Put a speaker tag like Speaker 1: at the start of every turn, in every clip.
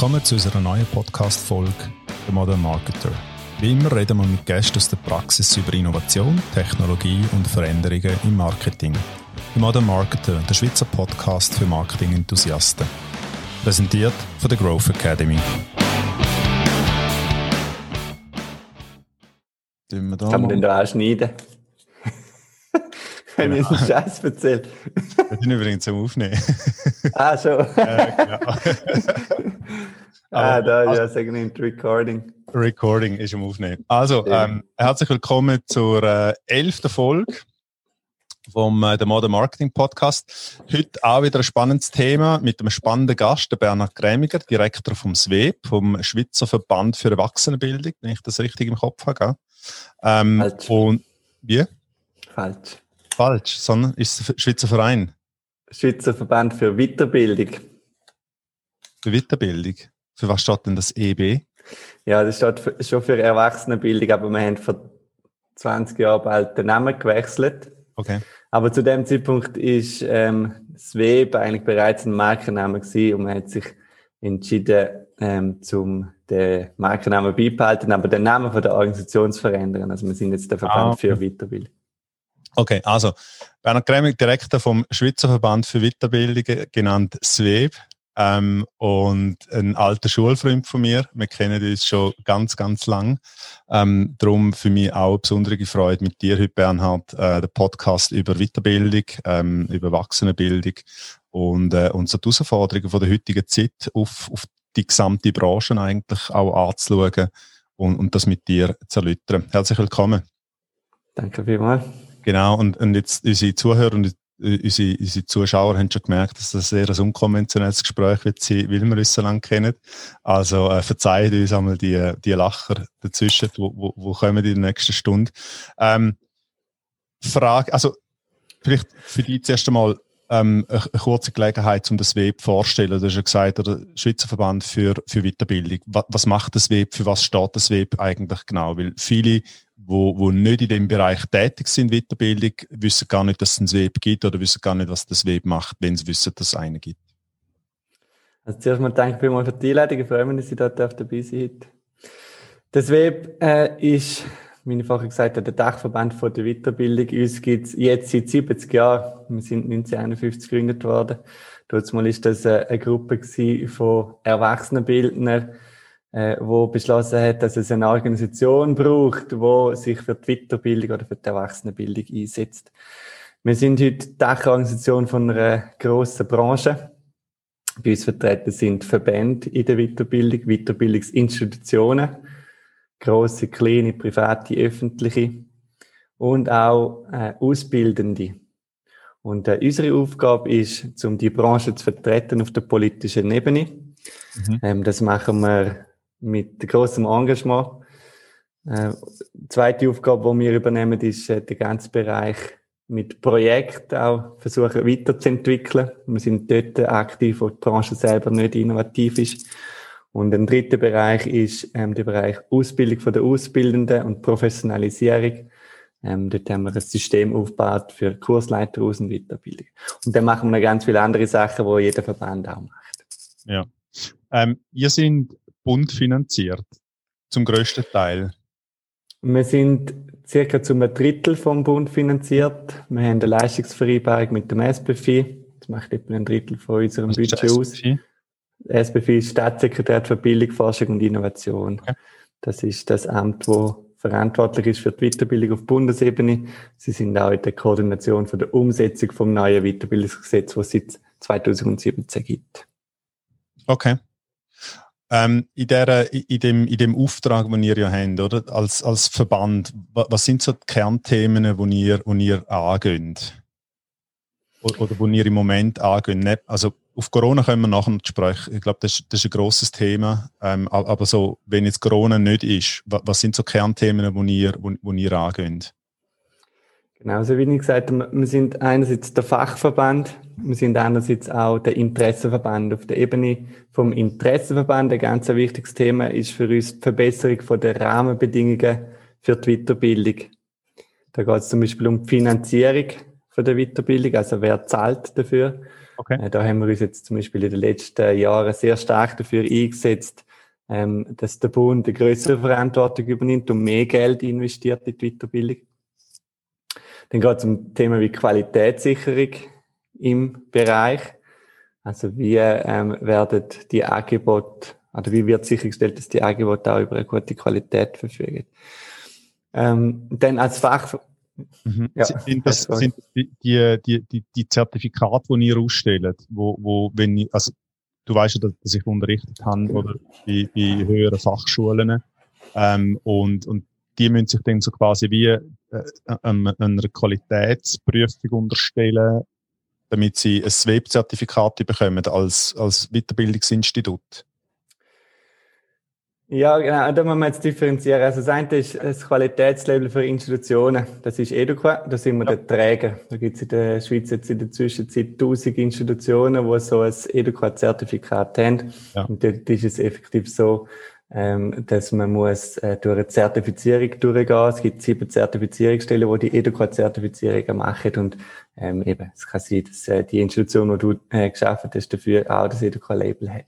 Speaker 1: Willkommen zu unserer neuen Podcast-Folge «The Modern Marketer». Wie immer reden wir mit Gästen aus der Praxis über Innovation, Technologie und Veränderungen im Marketing. «The Modern Marketer», der Schweizer Podcast für Marketing-Enthusiasten. Präsentiert von der Growth Academy.
Speaker 2: Kann man den da auch schneiden? Wenn ich einen Scheiß erzähle.
Speaker 1: Wir sind übrigens zum Aufnehmen.
Speaker 2: ah, schon. Äh, genau. ah, da, ja, sagen wir Recording.
Speaker 1: Recording ist im Aufnehmen. Also, ähm, herzlich willkommen zur äh, elften Folge vom äh, Modern Marketing Podcast. Heute auch wieder ein spannendes Thema mit einem spannenden Gast, der Bernhard Grämiger, Direktor vom SWEB, vom Schweizer Verband für Erwachsenenbildung, wenn ich das richtig im Kopf habe. Ähm,
Speaker 2: Falsch.
Speaker 1: Und wie?
Speaker 2: Falsch.
Speaker 1: Falsch, sondern ist es Schweizer Verein?
Speaker 2: Schweizer Verband für Weiterbildung.
Speaker 1: Für Weiterbildung? Für was steht denn das EB?
Speaker 2: Ja, das steht für, schon für Erwachsenenbildung, aber wir haben vor 20 Jahren bald den Namen gewechselt.
Speaker 1: Okay.
Speaker 2: Aber zu dem Zeitpunkt ist ähm, das WEB eigentlich bereits ein Markenname gewesen und man hat sich entschieden, ähm, zum den Markennamen beibehalten, aber den Namen von der Organisation zu verändern. Also wir sind jetzt der Verband ah, okay. für Weiterbildung.
Speaker 1: Okay, also Bernhard Kremig, Direktor vom Schweizer Verband für Weiterbildung, genannt SWEB. Ähm, und ein alter Schulfreund von mir. Wir kennen uns schon ganz, ganz lang. Ähm, darum für mich auch eine besondere Freude mit dir heute, Bernhard, äh, der Podcast über Weiterbildung, ähm, über Erwachsenenbildung und, äh, und Herausforderungen von der heutigen Zeit auf, auf die gesamte Branche eigentlich auch anzuschauen und, und das mit dir zu erläutern. Herzlich willkommen.
Speaker 2: Danke vielmals.
Speaker 1: Genau, und, und jetzt unsere Zuhörer und unsere, unsere Zuschauer haben schon gemerkt, dass das sehr ein unkonventionelles Gespräch wird sein, weil wir uns so lange kennen. Also äh, verzeiht uns einmal die, die Lacher dazwischen, wo, wo, wo kommen die in der nächsten Stunde. Ähm, Frage, also vielleicht für dich zuerst einmal ähm, eine, eine kurze Gelegenheit, um das WEB vorzustellen. Du hast ja gesagt, der Schweizer Verband für, für Weiterbildung. Was, was macht das WEB? Für was steht das WEB eigentlich genau? Weil viele wo, wo nicht in dem Bereich tätig sind, Weiterbildung, wissen gar nicht, dass es ein Web gibt oder wissen gar nicht, was das Web macht, wenn sie wissen, dass es einen gibt.
Speaker 2: Also zuerst mal danke vielmals für die Einleitung. Ich freue mich, dass ich dort dabei sein Das Web äh, ist, wie ich vorhin gesagt habe, der Dachverband von der Weiterbildung. Uns gibt es jetzt seit 70 Jahren. Wir sind 1951 gegründet worden. Dort mal ist das äh, eine Gruppe von Erwachsenenbildnern, äh, wo beschlossen hat, dass es eine Organisation braucht, wo sich für die Weiterbildung oder für die Erwachsenenbildung einsetzt. Wir sind heute Dachorganisation von einer grossen Branche. Bei uns vertreten sind Verbände in der Weiterbildung, Weiterbildungsinstitutionen, grosse, kleine, private, öffentliche und auch äh, Ausbildende. Und äh, unsere Aufgabe ist, um die Branche zu vertreten auf der politischen Ebene. Mhm. Ähm, das machen wir mit großem Engagement. Äh, zweite Aufgabe, die wir übernehmen, ist äh, der ganze Bereich mit Projekten auch versuchen weiterzuentwickeln. Wir sind dort aktiv, wo die Branche selber nicht innovativ ist. Und ein dritter Bereich ist ähm, der Bereich Ausbildung der Ausbildenden und Professionalisierung. Ähm, dort haben wir ein System aufgebaut für Kursleiter Aus- und Weiterbildung. Und dann machen wir noch ganz viele andere Sachen, wo jeder Verband auch macht.
Speaker 1: Ja. Ähm, ihr sind Bund finanziert, zum größten Teil?
Speaker 2: Wir sind circa zum Drittel vom Bund finanziert. Wir haben eine Leistungsvereinbarung mit dem SBFI. Das macht etwa ein Drittel von unserem Was Budget aus. SBFI ist Staatssekretär für Bildung, Forschung und Innovation. Okay. Das ist das Amt, wo verantwortlich ist für die Weiterbildung auf Bundesebene. Sie sind auch in der Koordination für die Umsetzung vom neuen Weiterbildungsgesetz, das es seit 2017 gibt.
Speaker 1: Okay. Ähm, in, der, in, dem, in dem Auftrag, den ihr ja habt, oder? Als, als Verband, was sind so die Kernthemen, die ihr, die ihr angeht? Oder, oder wo ihr im Moment angeht? Also, auf Corona können wir nachher noch sprechen. Ich glaube, das, das, ist ein grosses Thema. Ähm, aber so, wenn jetzt Corona nicht ist, was, was sind so Kernthemen, die ihr, wo ihr angeht?
Speaker 2: Genau, so wie ich gesagt habe, wir sind einerseits der Fachverband, wir sind andererseits auch der Interessenverband. Auf der Ebene vom Interessenverband, ein ganz wichtiges Thema ist für uns die Verbesserung der Rahmenbedingungen für die Weiterbildung. Da geht es zum Beispiel um die Finanzierung von der Weiterbildung, also wer zahlt dafür. Okay. Äh, da haben wir uns jetzt zum Beispiel in den letzten Jahren sehr stark dafür eingesetzt, ähm, dass der Bund eine größere Verantwortung übernimmt und mehr Geld investiert in die Weiterbildung. Dann geht es um Themen wie Qualitätssicherung im Bereich. Also wie ähm, werden die Angebote, oder wie wird sichergestellt, dass die Angebote auch über eine gute Qualität verfügen. Ähm, dann als Fach...
Speaker 1: Mhm. Ja. Sind das sind die, die, die, die Zertifikate, die ihr ausstellt, wo, wo wenn ich, also du weißt ja, dass ich unterrichtet habe oder bei, bei höheren Fachschulen ähm, und, und die müssen sich dann so quasi wie äh, einer Qualitätsprüfung unterstellen, damit sie ein SWEB-Zertifikat bekommen als, als Weiterbildungsinstitut?
Speaker 2: Ja, genau, da müssen wir jetzt differenzieren. Also das eine ist das Qualitätslabel für Institutionen. Das ist EduQua, da sind wir ja. der Träger. Da gibt es in der Schweiz jetzt in der Zwischenzeit 1000 Institutionen, die so ein EduQua-Zertifikat haben. Ja. Und dort ist es effektiv so, ähm, dass man muss äh, durch eine Zertifizierung durchgehen. Es gibt sieben Zertifizierungsstellen, die die EduQuad-Zertifizierungen machen und ähm, eben, es kann sein, dass äh, die Institution, die du äh, geschaffen hast, dafür auch das EduQuad-Label hat.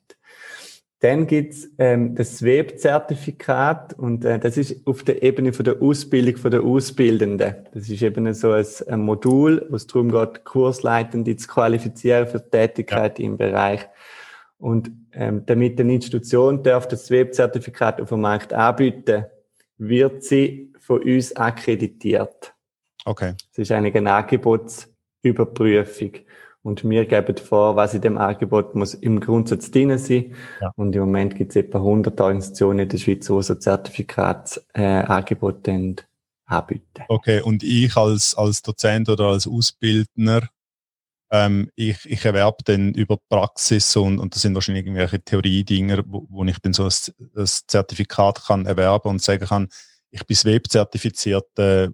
Speaker 2: Dann gibt's ähm, das SWEB-Zertifikat und äh, das ist auf der Ebene von der Ausbildung von der Ausbildenden. Das ist eben so ein, ein Modul, wo es darum geht, Kursleitende zu qualifizieren für Tätigkeit ja. im Bereich und ähm, damit eine Institution darf das Webzertifikat auf dem Markt anbieten, wird sie von uns akkreditiert.
Speaker 1: Okay.
Speaker 2: Das ist eine Angebotsüberprüfung. Und wir geben vor, was in dem Angebot muss im Grundsatz drin sein. Ja. Und im Moment gibt es etwa 100 Organisationen in der Schweiz, die so Zertifikatsangebote äh, anbieten.
Speaker 1: Okay, und ich als, als Dozent oder als Ausbildner ähm, ich, ich erwerbe dann über Praxis und, und das sind wahrscheinlich irgendwelche Theorie-Dinger, wo, wo ich dann so ein, ein Zertifikat kann erwerben und sagen kann, ich bin SWEB-zertifizierter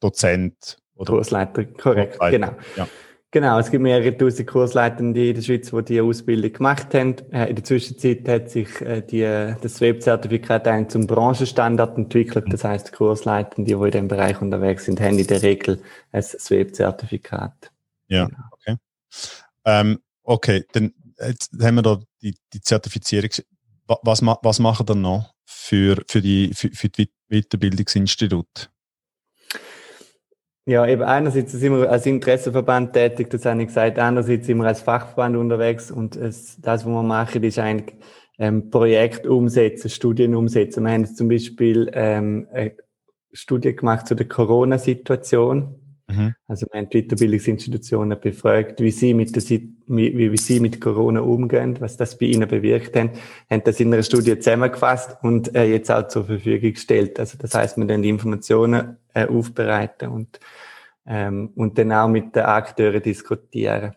Speaker 1: Dozent.
Speaker 2: Oder Kursleiter, korrekt, Kursleiter. genau. Ja. Genau, es gibt mehrere tausend Kursleitende in der Schweiz, die diese Ausbildung gemacht haben. Äh, in der Zwischenzeit hat sich äh, die, das Web-Zertifikat ein zum Branchenstandard entwickelt. Das heißt, Kursleitende, die in diesem Bereich unterwegs sind, haben in der Regel ein Web-Zertifikat.
Speaker 1: Ja, genau. Okay. Ähm, okay, dann jetzt haben wir da die, die Zertifizierung. Was, was machen wir noch für, für, die, für, für die Weiterbildungsinstitut?
Speaker 2: Ja, eben einerseits sind wir als Interessenverband tätig, das habe ich gesagt. Andererseits sind wir als Fachverband unterwegs und es, das, was wir machen, ist eigentlich ähm, Projekt umsetzen, Studien umsetzen. Wir haben zum Beispiel ähm, eine Studie gemacht zu der Corona-Situation Mhm. Also wir haben die Weiterbildungsinstitutionen befragt, wie sie mit der, wie, wie sie mit Corona umgehen, was das bei ihnen bewirkt hat, haben das in einer Studie zusammengefasst und äh, jetzt auch zur Verfügung gestellt. Also das heißt, wir dann die Informationen äh, aufbereiten und ähm, und dann auch mit den Akteuren diskutieren.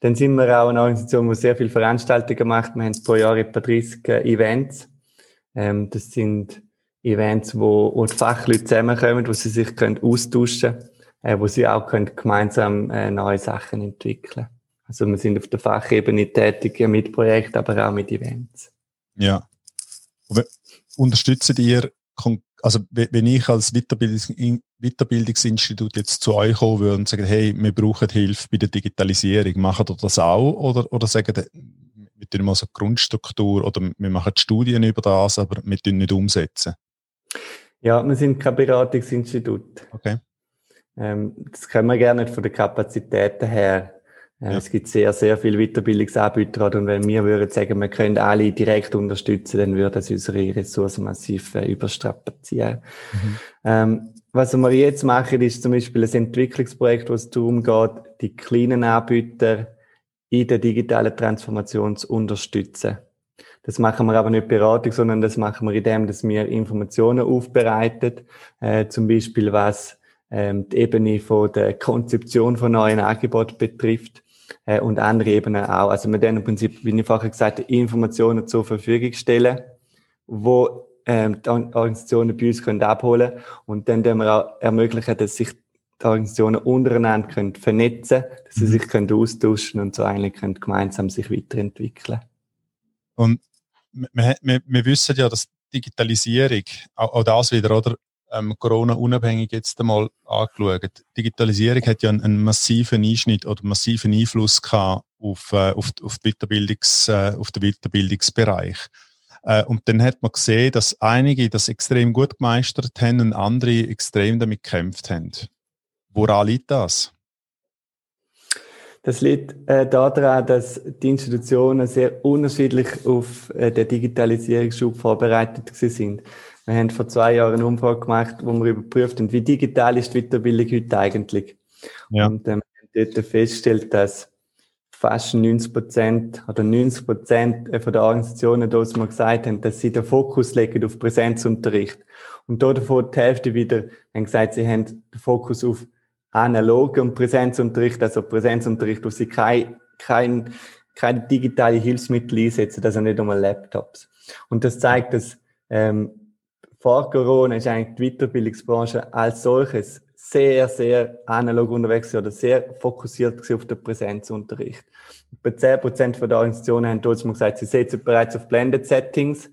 Speaker 2: Dann sind wir auch eine Organisation, die sehr viele Veranstaltungen macht. Wir haben pro Jahr etwa 30 äh, Events. Ähm, das sind Events, wo, wo Fachleute zusammenkommen, wo sie sich können austauschen können, äh, wo sie auch können gemeinsam äh, neue Sachen entwickeln Also wir sind auf der Fachebene tätig mit Projekten, aber auch mit Events.
Speaker 1: Ja. Unterstützt ihr, also wenn ich als Weiterbildungs Weiterbildungsinstitut jetzt zu euch kommen würde und sagen, hey, wir brauchen Hilfe bei der Digitalisierung, machen ihr das auch? Oder, oder sagen, wir tun mal so Grundstruktur oder wir machen Studien über das, aber wir tun nicht umsetzen?
Speaker 2: Ja, wir sind kein Beratungsinstitut.
Speaker 1: Okay.
Speaker 2: Ähm, das können wir gerne nicht von den Kapazitäten her. Äh, ja. Es gibt sehr, sehr viele Weiterbildungsanbieter und wenn wir würden sagen, wir können alle direkt unterstützen, dann würde das unsere Ressourcen massiv äh, überstrapazieren. Mhm. Ähm, was wir jetzt machen, ist zum Beispiel ein Entwicklungsprojekt, wo es darum geht, die kleinen Anbieter in der digitalen Transformation zu unterstützen. Das machen wir aber nicht Beratung, sondern das machen wir indem, dass wir Informationen aufbereiten, äh, zum Beispiel was ähm, die Ebene von der Konzeption von neuen Angeboten betrifft äh, und andere Ebenen auch. Also wir dann im Prinzip, wie ich vorher gesagt habe, Informationen zur Verfügung stellen, wo ähm, die Organisationen bei uns können abholen und dann wir auch ermöglichen, dass sich die Organisationen untereinander können vernetzen, dass sie mhm. sich können austauschen und so eigentlich können gemeinsam sich weiterentwickeln.
Speaker 1: Und wir, wir, wir wissen ja, dass Digitalisierung, auch, auch das wieder, oder? ähm, Corona-unabhängig jetzt einmal angeschaut. Digitalisierung hat ja einen, einen, massiven Einschnitt oder massiven Einfluss gehabt auf, äh, auf, auf, Weiterbildungs, äh, auf den Weiterbildungsbereich. Äh, und dann hat man gesehen, dass einige das extrem gut gemeistert haben und andere extrem damit gekämpft haben. Woran liegt das?
Speaker 2: Das liegt äh, daran, dass die Institutionen sehr unterschiedlich auf äh, den Digitalisierungsschub vorbereitet sind. Wir haben vor zwei Jahren eine Umfrage gemacht, wo wir überprüft haben, wie digital ist die Weiterbildung heute eigentlich. Ja. Und ähm, wir haben dort festgestellt, dass fast 90 Prozent oder 90 Prozent von der Organisationen dort mal gesagt haben, dass sie den Fokus legen auf Präsenzunterricht. Und dort davon die Hälfte wieder haben gesagt, sie haben den Fokus auf analogen Präsenzunterricht, also Präsenzunterricht, wo sie kein, kein, keine digitale Hilfsmittel einsetzen, also nicht einmal Laptops. Und das zeigt, dass ähm, vor Corona ist eigentlich die Weiterbildungsbranche als solches sehr, sehr analog unterwegs oder sehr fokussiert auf den Präsenzunterricht. Bei 10% der Organisationen haben dort gesagt, sie setzen bereits auf Blended Settings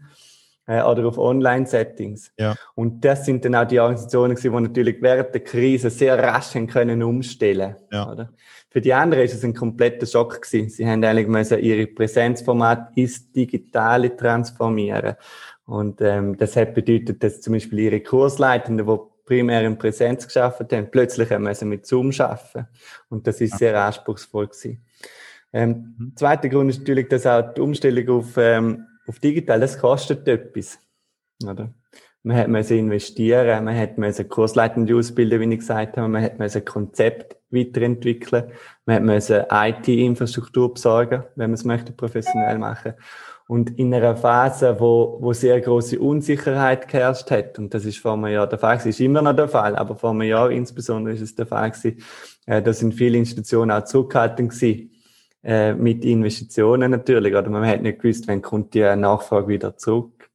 Speaker 2: äh, oder auf Online-Settings. Ja. Und das sind dann auch die Organisationen, die natürlich während der Krise sehr rasch können umstellen ja. oder? Für die anderen ist es ein kompletter Schock gewesen. Sie haben eigentlich müssen ihre Präsenzformat ins Digitale transformieren. Und ähm, das hat bedeutet, dass zum Beispiel ihre Kursleitenden, die primär in Präsenz geschafft haben, plötzlich haben müssen mit Zoom schaffen. Und das ist sehr anspruchsvoll gewesen. Ähm, mhm. Zweiter Grund ist natürlich, dass auch die Umstellung auf ähm, auf digital, das kostet etwas. Oder? Man hat müssen investieren, man hat müssen Kursleitende ausbilden, wie ich gesagt habe, man hat müssen Konzept weiterentwickeln, man hat müssen IT-Infrastruktur besorgen, wenn man es möchte professionell machen. Und in einer Phase, wo, wo sehr große Unsicherheit geherrscht hat, und das ist vor einem Jahr der Fall, ist immer noch der Fall, aber vor einem Jahr insbesondere ist es der Fall gewesen, äh, da sind viele Institutionen auch zurückhaltend gewesen äh, mit Investitionen natürlich, oder man hat nicht gewusst, wann kommt die Nachfrage wieder zurück.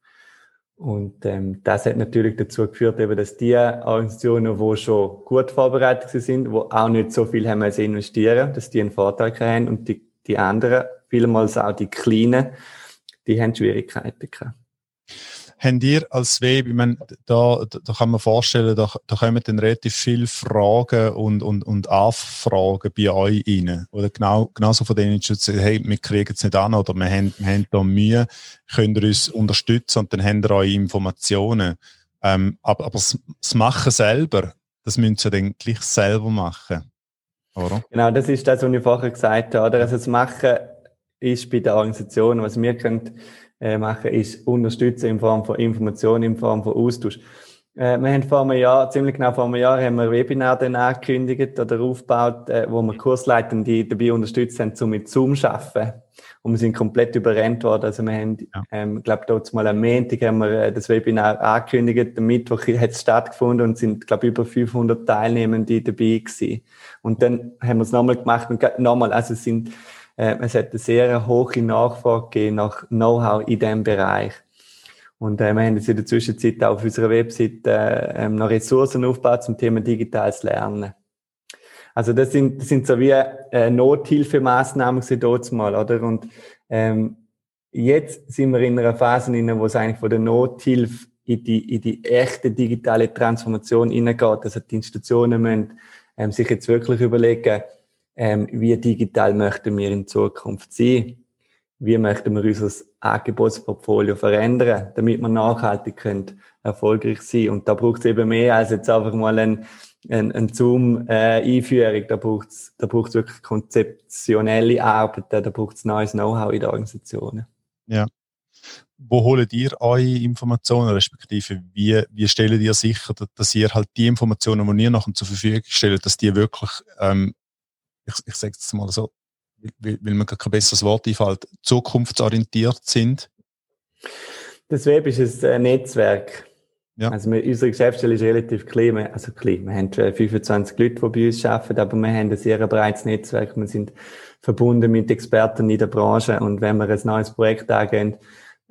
Speaker 2: Und ähm, das hat natürlich dazu geführt, eben, dass die Organisationen, die schon gut vorbereitet sind, wo auch nicht so viel haben müssen investieren, dass die einen Vorteil haben. Und die, die anderen, vielmals auch die kleinen, die haben Schwierigkeiten gehabt
Speaker 1: habt ihr als Web, ich meine, da, da kann man vorstellen, da, da kommen dann relativ viele Fragen und, und, und Anfragen bei euch rein. Oder genau, genauso von denen, die sagen, hey, wir kriegen es nicht an oder wir haben, wir haben da Mühe, könnt ihr uns unterstützen und dann habt ihr eure Informationen. Ähm, aber, aber das, Machen selber, das müsst ihr dann gleich selber machen.
Speaker 2: Oder? Genau, das ist das, was ich vorher gesagt habe. Oder? Also das Machen ist bei der Organisation, was wir können äh, machen, ist unterstützen in Form von Informationen, in Form von Austausch. Äh, wir haben vor einem Jahr, ziemlich genau vor einem Jahr, haben wir ein Webinar dann angekündigt oder aufgebaut, äh, wo wir Kursleitende dabei unterstützt haben, um mit Zoom zu arbeiten. Und wir sind komplett überrennt worden. Also wir haben, ja. ähm, glaube dort mal am Montag haben wir äh, das Webinar angekündigt. Am Mittwoch hat es stattgefunden und sind, glaube über 500 Teilnehmende dabei gewesen. Und dann haben wir es nochmal gemacht und nochmal, also es sind es hat eine sehr hohe Nachfrage nach Know-how in diesem Bereich. Und äh, wir haben jetzt in der Zwischenzeit auch auf unserer Website äh, noch Ressourcen aufgebaut zum Thema digitales Lernen. Also das sind, das sind so wie äh, Nothilfemaßnahmen dort mal, oder? Und ähm, jetzt sind wir in einer Phase, in der es eigentlich von der Nothilfe in die, in die echte digitale Transformation hineingeht. Also die Institutionen müssen ähm, sich jetzt wirklich überlegen, ähm, wie digital möchten wir in Zukunft sein? Wie möchten wir unser Angebotsportfolio verändern, damit wir nachhaltig können, erfolgreich sein Und da braucht es eben mehr als jetzt einfach mal ein, ein, ein Zoom-Einführung. Äh, da braucht es da braucht's wirklich konzeptionelle Arbeit, da braucht es neues Know-how in den Organisationen.
Speaker 1: Ja. Wo holt ihr eure Informationen, respektive wie, wie stellt ihr sicher, dass ihr halt die Informationen, die ihr nachher zur Verfügung stellt, dass die wirklich ähm, ich, ich sage es mal so, weil, weil mir kein besseres Wort einfällt, zukunftsorientiert sind?
Speaker 2: Das Web ist ein Netzwerk. Ja. Also wir, unsere Geschäftsstelle ist relativ klein. Also klein. Wir haben 25 Leute, die bei uns arbeiten, aber wir haben ein sehr breites Netzwerk. Wir sind verbunden mit Experten in der Branche und wenn wir ein neues Projekt angehen,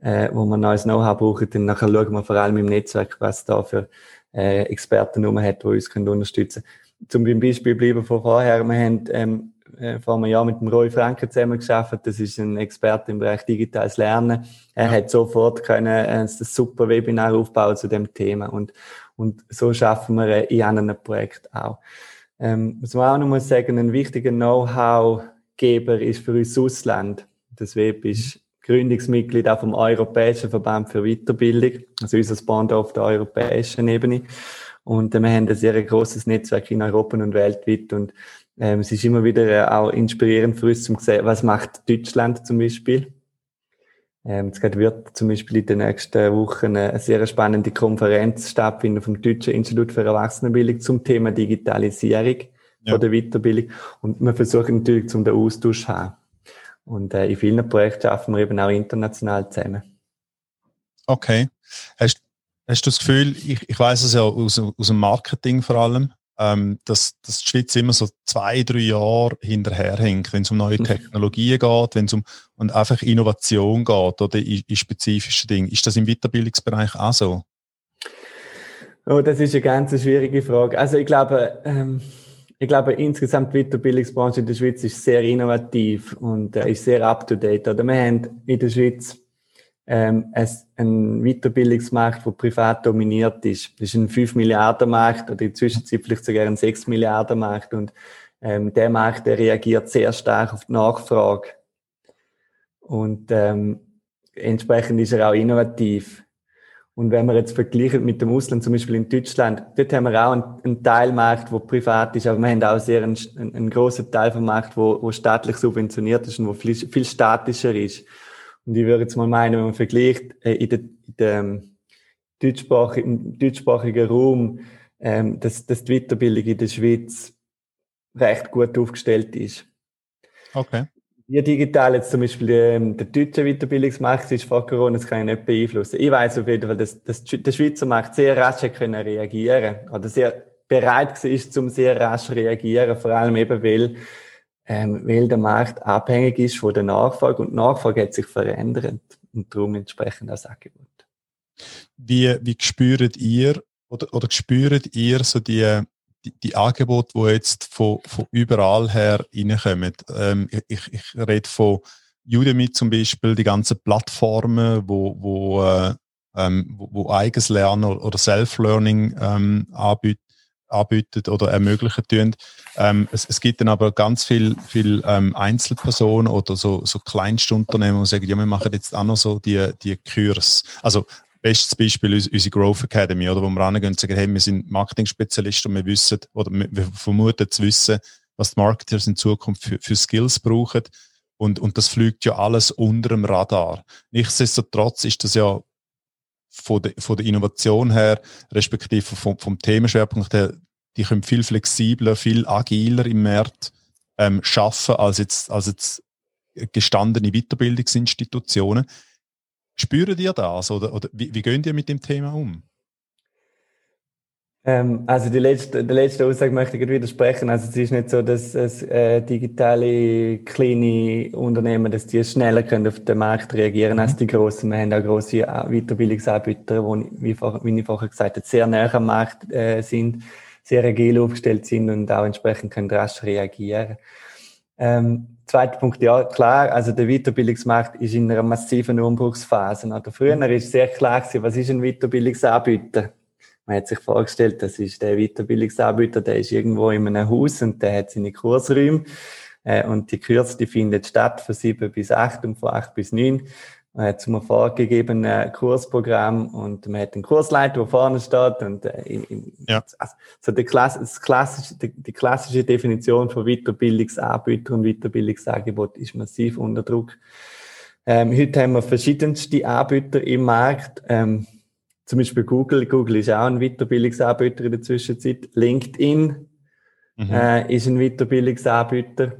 Speaker 2: äh, wo wir neues Know-how brauchen, dann nachher schauen wir vor allem im Netzwerk, was da für äh, Experten hat, die uns können unterstützen können zum Beispiel bleiben von vorher, wir haben ähm, äh, vor einem Jahr mit dem Roy Franken zusammen geschafft. Das ist ein Experte im Bereich digitales Lernen. Er ja. hat sofort können äh, ein super Webinar aufbauen zu dem Thema und Und so schaffen wir in anderen Projekten auch. Ähm, was man auch noch muss sagen, ein wichtiger Know-how-Geber ist für uns das Ausland. Das WEB ist Gründungsmitglied auch vom Europäischen Verband für Weiterbildung, also unser Band auf der europäischen Ebene. Und äh, wir haben ein sehr großes Netzwerk in Europa und weltweit. Und ähm, es ist immer wieder äh, auch inspirierend für uns, zu sehen, was macht Deutschland zum Beispiel. Ähm, jetzt wird zum Beispiel in den nächsten Wochen eine sehr spannende Konferenz stattfinden vom Deutschen Institut für Erwachsenenbildung zum Thema Digitalisierung ja. von der Weiterbildung. Und wir versuchen natürlich zum den Austausch zu haben. Und äh, in vielen Projekten arbeiten wir eben auch international zusammen.
Speaker 1: Okay. Hast, hast du das Gefühl, ich, ich weiß es ja aus, aus dem Marketing vor allem, ähm, dass, dass die Schweiz immer so zwei, drei Jahre hinterherhängt, wenn es um neue mhm. Technologien geht, wenn es um und einfach Innovation geht oder in, in spezifischen Dingen. Ist das im Weiterbildungsbereich auch so?
Speaker 2: Oh, das ist eine ganz schwierige Frage. Also ich glaube, ähm, ich glaube insgesamt die Weiterbildungsbranche in der Schweiz ist sehr innovativ und äh, ist sehr up to date. Oder wir haben in der Schweiz ähm, ein Weiterbildungsmarkt, der privat dominiert ist. Das ist ein 5 Milliarden Markt oder in Zwischenzeit vielleicht sogar ein 6 Milliarden Markt und ähm, der Markt, der reagiert sehr stark auf die Nachfrage. Und ähm, entsprechend ist er auch innovativ. Und wenn wir jetzt vergleichen mit dem Ausland, zum Beispiel in Deutschland, dort haben wir auch einen, einen Teilmarkt, der privat ist, aber wir haben auch sehr einen, einen großen Teil vom Markt, wo, wo staatlich subventioniert ist und wo viel, viel statischer ist. Und ich würde jetzt mal meinen, wenn man vergleicht, äh, in, der, in dem deutschsprachigen, deutschsprachigen Raum, ähm, dass, dass die Weiterbildung in der Schweiz recht gut aufgestellt ist.
Speaker 1: Okay.
Speaker 2: Wie digital jetzt zum Beispiel ähm, der deutsche Weiterbildungsmarkt ist vor Corona, das kann ich nicht beeinflussen. Ich weiß auf jeden Fall, dass, dass der Schweizer Markt sehr rasch können reagieren oder sehr bereit ist, zum sehr rasch reagieren, vor allem eben, weil ähm, weil der Markt abhängig ist von der Nachfrage und die Nachfrage hat sich verändert und darum entsprechend das Angebot.
Speaker 1: Wie, wie spürt ihr oder, oder spürt ihr so die, die, die Angebote, die jetzt von, von überall her reinkommen? Ähm, ich, ich rede von Udemy zum Beispiel, die ganzen Plattformen, wo, wo, äh, ähm, wo, wo eigenes Lernen oder Self-Learning ähm, anbieten anbieten oder ermöglichen tun. Ähm, es, es, gibt dann aber ganz viel, viel ähm, Einzelpersonen oder so, so Kleinstunternehmen, die sagen, ja, wir machen jetzt auch noch so die, die Kurs. Also, bestes Beispiel ist unsere Growth Academy, oder, wo wir rangehen und sagen, hey, wir sind Marketing-Spezialisten und wir wissen, oder wir, wir vermuten zu wissen, was die Marketers in Zukunft für, für Skills brauchen. Und, und das fliegt ja alles unter dem Radar. Nichtsdestotrotz ist das ja von der, von der Innovation her, respektive vom, vom Themenschwerpunkt her, die können viel flexibler, viel agiler im Markt ähm, schaffen als jetzt, als jetzt gestandene Weiterbildungsinstitutionen. Spüren ihr das oder, oder wie, wie gehen ihr mit dem Thema um?
Speaker 2: Ähm, also die letzte, die letzte Aussage möchte ich widersprechen. Also es ist nicht so, dass es, äh, digitale kleine Unternehmen, dass die schneller können auf den Markt reagieren als die großen. Wir haben auch große äh, Weiterbildungsanbieter, die, wie, wie ich vorher gesagt habe, sehr näher am Markt äh, sind, sehr agil aufgestellt sind und auch entsprechend können rasch reagieren. Ähm, zweiter Punkt, ja, klar, also der Weiterbildungsmarkt ist in einer massiven Umbruchsphase. Oder früher ist sehr klar gewesen, was ist ein Weiterbildungsanbieter? Man hat sich vorgestellt, das ist der Weiterbildungsanbieter, der ist irgendwo in einem Haus und der hat seine Kursräume. Äh, und die Kurse, die findet statt von sieben bis acht und von acht bis neun. Man hat zum vorgegebenen Kursprogramm und man hat einen Kursleiter, der vorne steht und äh, in, ja. also, so die, Klasse, das klassische, die, die, klassische Definition von Weiterbildungsanbieter und Weiterbildungsangebot ist massiv unter Druck. Ähm, heute haben wir verschiedenste Anbieter im Markt. Ähm, zum Beispiel Google. Google ist auch ein Weiterbildungsanbieter in der Zwischenzeit. LinkedIn mhm. äh, ist ein Weiterbildungsanbieter.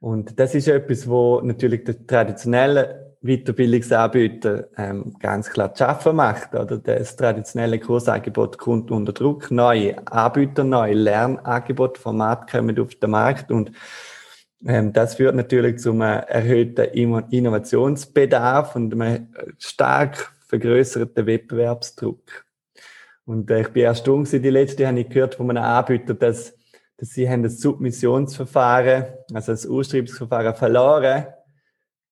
Speaker 2: Und das ist etwas, wo natürlich der traditionelle Weiterbildungsanbieter ähm, ganz klar zu schaffen macht. Oder das traditionelle Kursangebot kommt unter Druck. Neue Anbieter, neue Lernangebote, Format kommen auf den Markt und ähm, das führt natürlich zum äh, erhöhten Innovationsbedarf und einem stark vergrößerten Wettbewerbsdruck. Und äh, ich bin erstaunt, die letzte habe ich gehört von einem Anbieter, dass, dass sie haben das Submissionsverfahren, also das Ausschreibungsverfahren verloren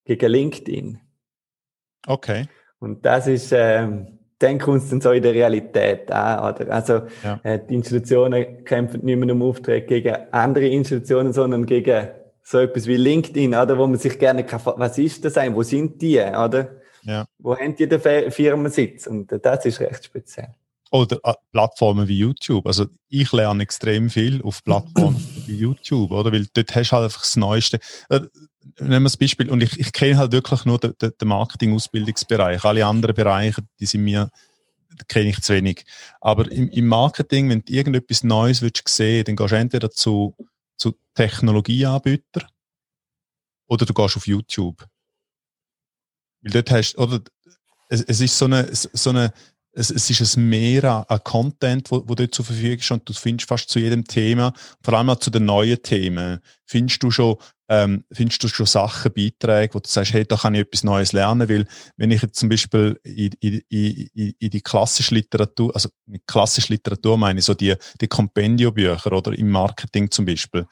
Speaker 2: gegen LinkedIn.
Speaker 1: Okay.
Speaker 2: Und das ist, äh, dann kommt es dann so in der Realität an, oder? Also, ja. äh, die Institutionen kämpfen nicht mehr um Aufträge gegen andere Institutionen, sondern gegen so etwas wie LinkedIn, oder? Wo man sich gerne kann, was ist das eigentlich? Wo sind die, oder? Ja. Wo haben die den Firmensitz? Und das ist recht speziell.
Speaker 1: Oder äh, Plattformen wie YouTube. Also ich lerne extrem viel auf Plattformen wie YouTube, oder? Weil dort hast du halt einfach das Neueste. Äh, nehmen wir das Beispiel, und ich, ich kenne halt wirklich nur den, den Marketing-Ausbildungsbereich. Alle anderen Bereiche, die sind mir, kenne ich zu wenig. Aber im, im Marketing, wenn du irgendetwas Neues willst sehen, dann gehst du entweder zu, zu Technologieanbietern oder du gehst auf YouTube. Weil dort hast, oder, es, es ist so eine, so eine, es, es ist ein Mehr an, Content, wo, wo dort zur Verfügung ist und du findest fast zu jedem Thema, vor allem auch zu den neuen Themen, findest du schon, ähm, findest du schon Sachen, Beiträge, wo du sagst, hey, da kann ich etwas Neues lernen, weil wenn ich jetzt zum Beispiel in, in, in, in die klassische Literatur, also mit klassischer Literatur meine ich so die, die Kompendiobücher oder? Im Marketing zum Beispiel,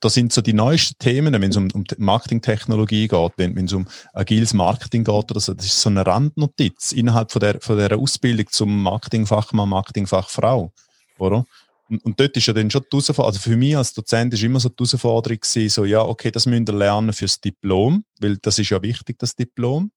Speaker 1: da, sind so die neuesten Themen, wenn es um, um Marketingtechnologie geht, wenn, wenn es um agiles Marketing geht oder so, das ist so eine Randnotiz innerhalb von der, von der Ausbildung zum Marketingfachmann, Marketingfachfrau, oder? Und, und dort ist ja dann schon die Herausforderung, also für mich als Dozent ist immer so die Herausforderung gewesen, so, ja, okay, das müsst ihr lernen fürs Diplom, weil das ist ja wichtig, das Diplom.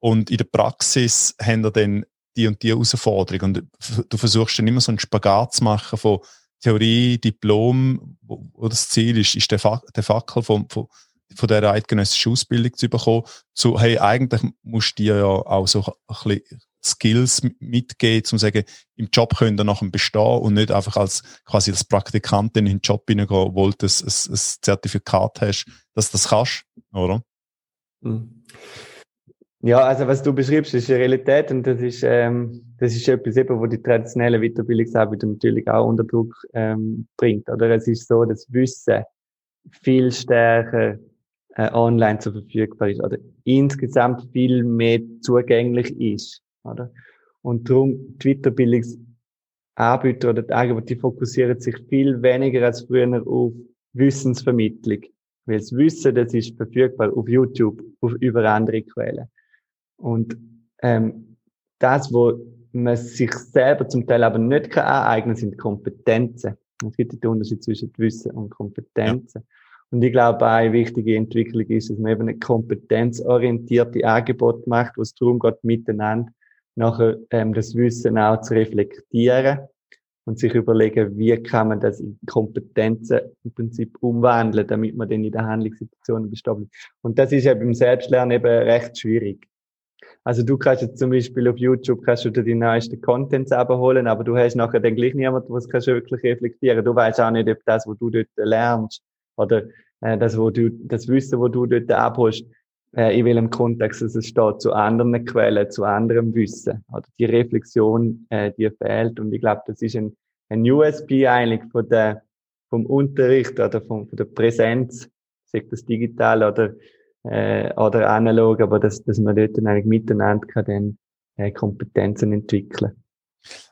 Speaker 1: Und in der Praxis haben wir dann die und die Herausforderung. Und du versuchst dann immer so einen Spagat zu machen von, Theorie, Diplom, wo, wo das Ziel ist, ist der, Fa der Fackel von, von, von der eidgenössischen Ausbildung zu bekommen, zu, hey, eigentlich musst du dir ja auch so ein bisschen Skills mitgeben, um zu sagen, im Job könnt ihr nachher bestehen und nicht einfach als quasi als Praktikantin in den Job hineingehen, wo du ein, ein, ein Zertifikat hast, dass du das kannst, oder?
Speaker 2: Mhm. Ja, also was du beschreibst, ist die Realität und das ist, ähm, das ist etwas eben, wo die traditionelle Weiterbildungsanbieter natürlich auch unter Druck ähm, bringt. Oder es ist so, dass Wissen viel stärker äh, online zur Verfügbar ist oder insgesamt viel mehr zugänglich ist. Oder? Und darum die Weiterbildungsanbieter oder die Angebote, die fokussieren sich viel weniger als früher auf Wissensvermittlung. Weil das Wissen, das ist verfügbar auf YouTube, auf über andere Quellen. Und ähm, das, wo man sich selber zum Teil aber nicht kann aneignen, sind Kompetenzen. Es gibt den Unterschied zwischen Wissen und Kompetenzen. Ja. Und ich glaube, eine wichtige Entwicklung ist, dass man eben eine kompetenzorientierte Angebot macht, wo es darum geht, miteinander nachher ähm, das Wissen auch zu reflektieren und sich überlegen, wie kann man das in Kompetenzen im Prinzip umwandeln, damit man dann in der Handlungssituation besteht. Und das ist ja beim Selbstlernen eben recht schwierig. Also du kannst jetzt zum Beispiel auf YouTube kannst du dir die neuesten Contents abholen, aber du hast nachher dann gleich niemanden, kannst du wirklich reflektieren. Du weißt auch nicht, ob das, was du dort lernst, oder äh, das, wo du, das Wissen, wo du dort abholst, äh, in welchem Kontext es steht, zu anderen Quellen, zu anderem Wissen. Oder die Reflexion, äh, die fehlt. Und ich glaube, das ist ein, ein USP eigentlich von der, vom Unterricht oder von, von der Präsenz, sagt das digital oder äh, oder analog, aber dass, dass man dort dann eigentlich miteinander kann dann äh, Kompetenzen entwickeln.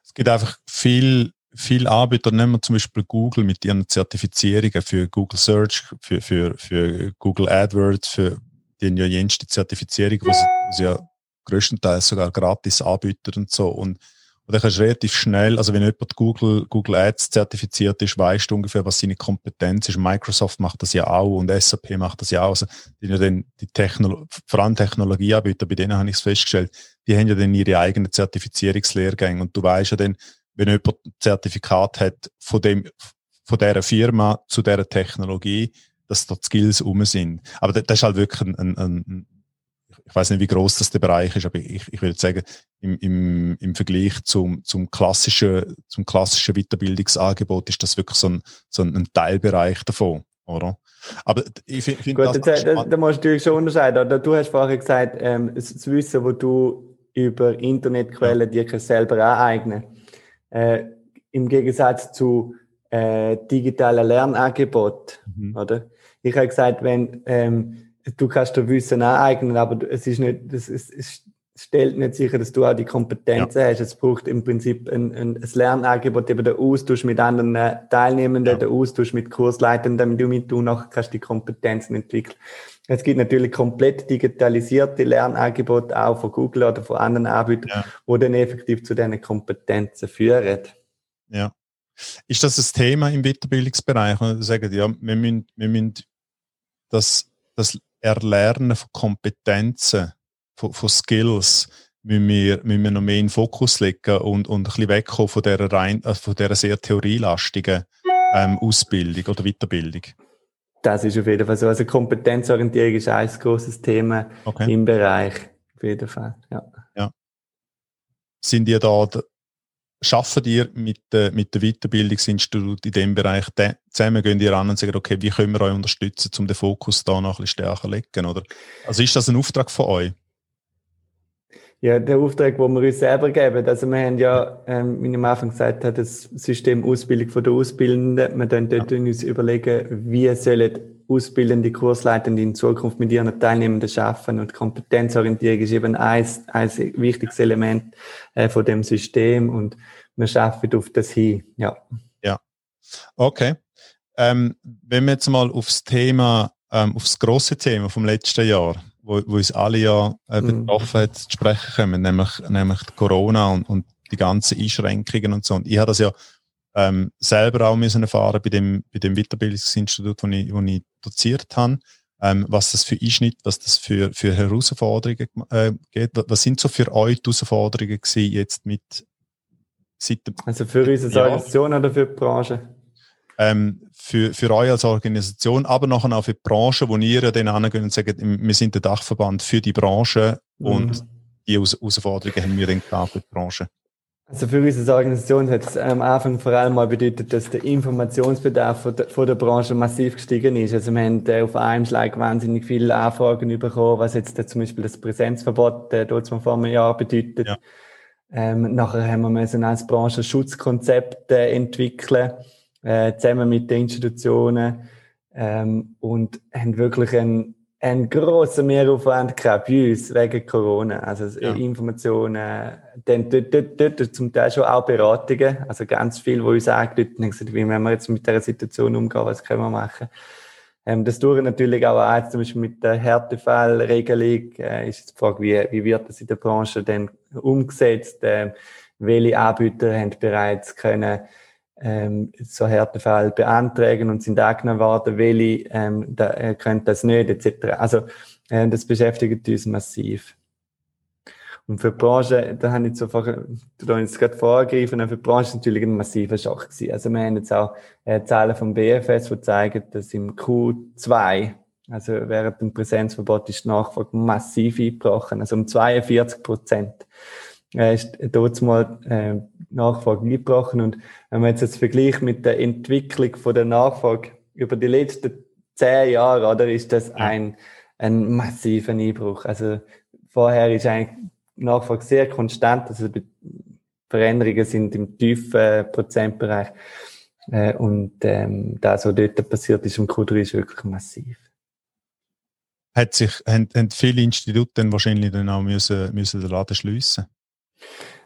Speaker 1: Es gibt einfach viel viel Anbieter, nehmen wir zum Beispiel Google mit ihren Zertifizierungen für Google Search, für, für, für Google AdWords, für die ja jenste Zertifizierung, sie, sie ja größtenteils sogar gratis anbieten und so. Und und dann kannst du relativ schnell, also wenn jemand Google, Google Ads zertifiziert ist, weißt du ungefähr, was seine Kompetenz ist. Microsoft macht das ja auch und SAP macht das ja auch. Also die, ja dann die Technolo vor allem Technologieanbieter, bei denen habe ich es festgestellt, die haben ja dann ihre eigenen Zertifizierungslehrgänge und du weißt ja dann, wenn jemand ein Zertifikat hat von dem, von dieser Firma zu dieser Technologie, dass dort Skills um sind. Aber das ist halt wirklich ein, ein, ein ich weiß nicht, wie groß das der Bereich ist, aber ich, ich würde sagen, im, im, im Vergleich zum, zum klassischen, zum klassischen Weiterbildungsangebot ist das wirklich so ein, so ein Teilbereich davon, oder?
Speaker 2: Aber ich finde, find, Gut, das, da, da musst du natürlich schon unterscheiden. Du hast vorher gesagt, ähm, das Wissen, wo du über Internetquellen dir selber aneignen äh, im Gegensatz zu äh, digitalen Lernangeboten, mhm. oder? Ich habe gesagt, wenn ähm, du kannst dir Wissen aneignen, aber es ist nicht, das ist, es stellt nicht sicher, dass du auch die Kompetenzen ja. hast. Es braucht im Prinzip ein, ein, ein Lernangebot, eben der Austausch mit anderen äh, Teilnehmenden, ja. der Austausch mit Kursleitern, damit du mit du nachher kannst die Kompetenzen entwickeln. Es gibt natürlich komplett digitalisierte Lernangebote auch von Google oder von anderen Anbietern, ja. die dann effektiv zu diesen Kompetenzen führen.
Speaker 1: Ja. Ist das ein Thema im Weiterbildungsbereich? Und sagen, ja, wir müssen, wir müssen das, das Erlernen von Kompetenzen, von, von Skills, müssen wir, müssen wir noch mehr in den Fokus legen und, und ein bisschen wegkommen von dieser, rein, äh, von dieser sehr theorielastigen ähm, Ausbildung oder Weiterbildung.
Speaker 2: Das ist auf jeden Fall so. Also Kompetenzorientierung ist ein großes Thema okay. im Bereich. Auf jeden Fall, ja.
Speaker 1: ja. Sind ihr da, schaffen ihr mit, äh, mit dem Weiterbildungsinstitut in dem Bereich zusammen, gehen ihr an und sagen, okay, wie können wir euch unterstützen, um den Fokus da noch ein bisschen stärker zu legen, oder? Also ist das ein Auftrag von euch?
Speaker 2: Ja, der Auftrag, den wir uns selber geben. Also wir haben ja, ähm, wie ich am Anfang gesagt habe, das System Ausbildung von der Ausbildenden. Wir dann dort ja. uns überlegen, wie sollen ausbildende Kursleitende in Zukunft mit ihren Teilnehmenden schaffen. Und Kompetenzorientierung ist eben ein, ein wichtiges Element äh, von dem System und wir schaffen auf das hin. Ja.
Speaker 1: Ja. Okay. Ähm, wenn wir jetzt mal aufs Thema, ähm, aufs große Thema vom letzten Jahr wo, wo uns alle ja äh, mhm. betroffen hat, zu sprechen kommen, nämlich, nämlich Corona und, und die ganzen Einschränkungen und so. Und ich habe das ja ähm, selber auch müssen erfahren bei dem, bei dem Weiterbildungsinstitut, wo ich, wo ich doziert habe, ähm, was das für Einschnitt, was das für, für Herausforderungen äh, geht. Was sind so für euch die Herausforderungen gewesen jetzt mit
Speaker 2: seit dem Also für unsere Organisation oder für die Branche?
Speaker 1: Ähm, für, für euch als Organisation, aber nachher auch für die Branche, wo ihr dann angehen und sagt, wir sind der Dachverband für die Branche mhm. und die Herausforderungen haben wir dann klar für die Branche.
Speaker 2: Also für unsere Organisation hat es am Anfang vor allem mal bedeutet, dass der Informationsbedarf von der, von der Branche massiv gestiegen ist. Also wir haben äh, auf einem Schlag wahnsinnig viele Anfragen bekommen, was jetzt äh, zum Beispiel das Präsenzverbot äh, dort vor einem Jahr bedeutet. Ja. Ähm, nachher haben wir müssen als Branche Schutzkonzepte entwickeln äh, zusammen mit den Institutionen ähm, und haben wirklich einen, einen grossen Mehraufwand gehabt bei uns wegen Corona. Also ja. Informationen, dann dort, dort, dort, zum Teil schon auch Beratungen, also ganz viel, wo uns angerufen haben, gesagt, wie wollen wir jetzt mit dieser Situation umgehen, was können wir machen. Ähm, das tun natürlich auch an, zum Beispiel mit der Härtefallregelung, äh, ist die Frage, wie, wie wird das in der Branche denn umgesetzt, ähm, welche Anbieter haben bereits können ähm, so Härtefall beantragen und sind angenommen worden, welche ähm, da, äh, können das nicht, etc. Also äh, das beschäftigt uns massiv. Und für die Branche, da habe ich so du hast jetzt gerade vorgegriffen, für die Branche natürlich ein massiver Schock gewesen. Also wir haben jetzt auch äh, Zahlen vom BFS, die zeigen, dass im Q2, also während dem Präsenzverbot ist die Nachfrage massiv eingebrochen, also um 42 Prozent äh, ist dort mal äh, Nachfrage eingebrochen. Und wenn man jetzt das vergleicht mit der Entwicklung von der Nachfrage über die letzten zehn Jahre, oder, ist das ein, ein massiver Einbruch. Also vorher ist eigentlich Nachfrage sehr konstant, also die Veränderungen sind im tiefen Prozentbereich. Äh, und ähm, das, was dort passiert ist im Q3, ist wirklich massiv.
Speaker 1: Hat sich, haben, haben viele Institute dann wahrscheinlich dann auch müssen, müssen den Laden schliessen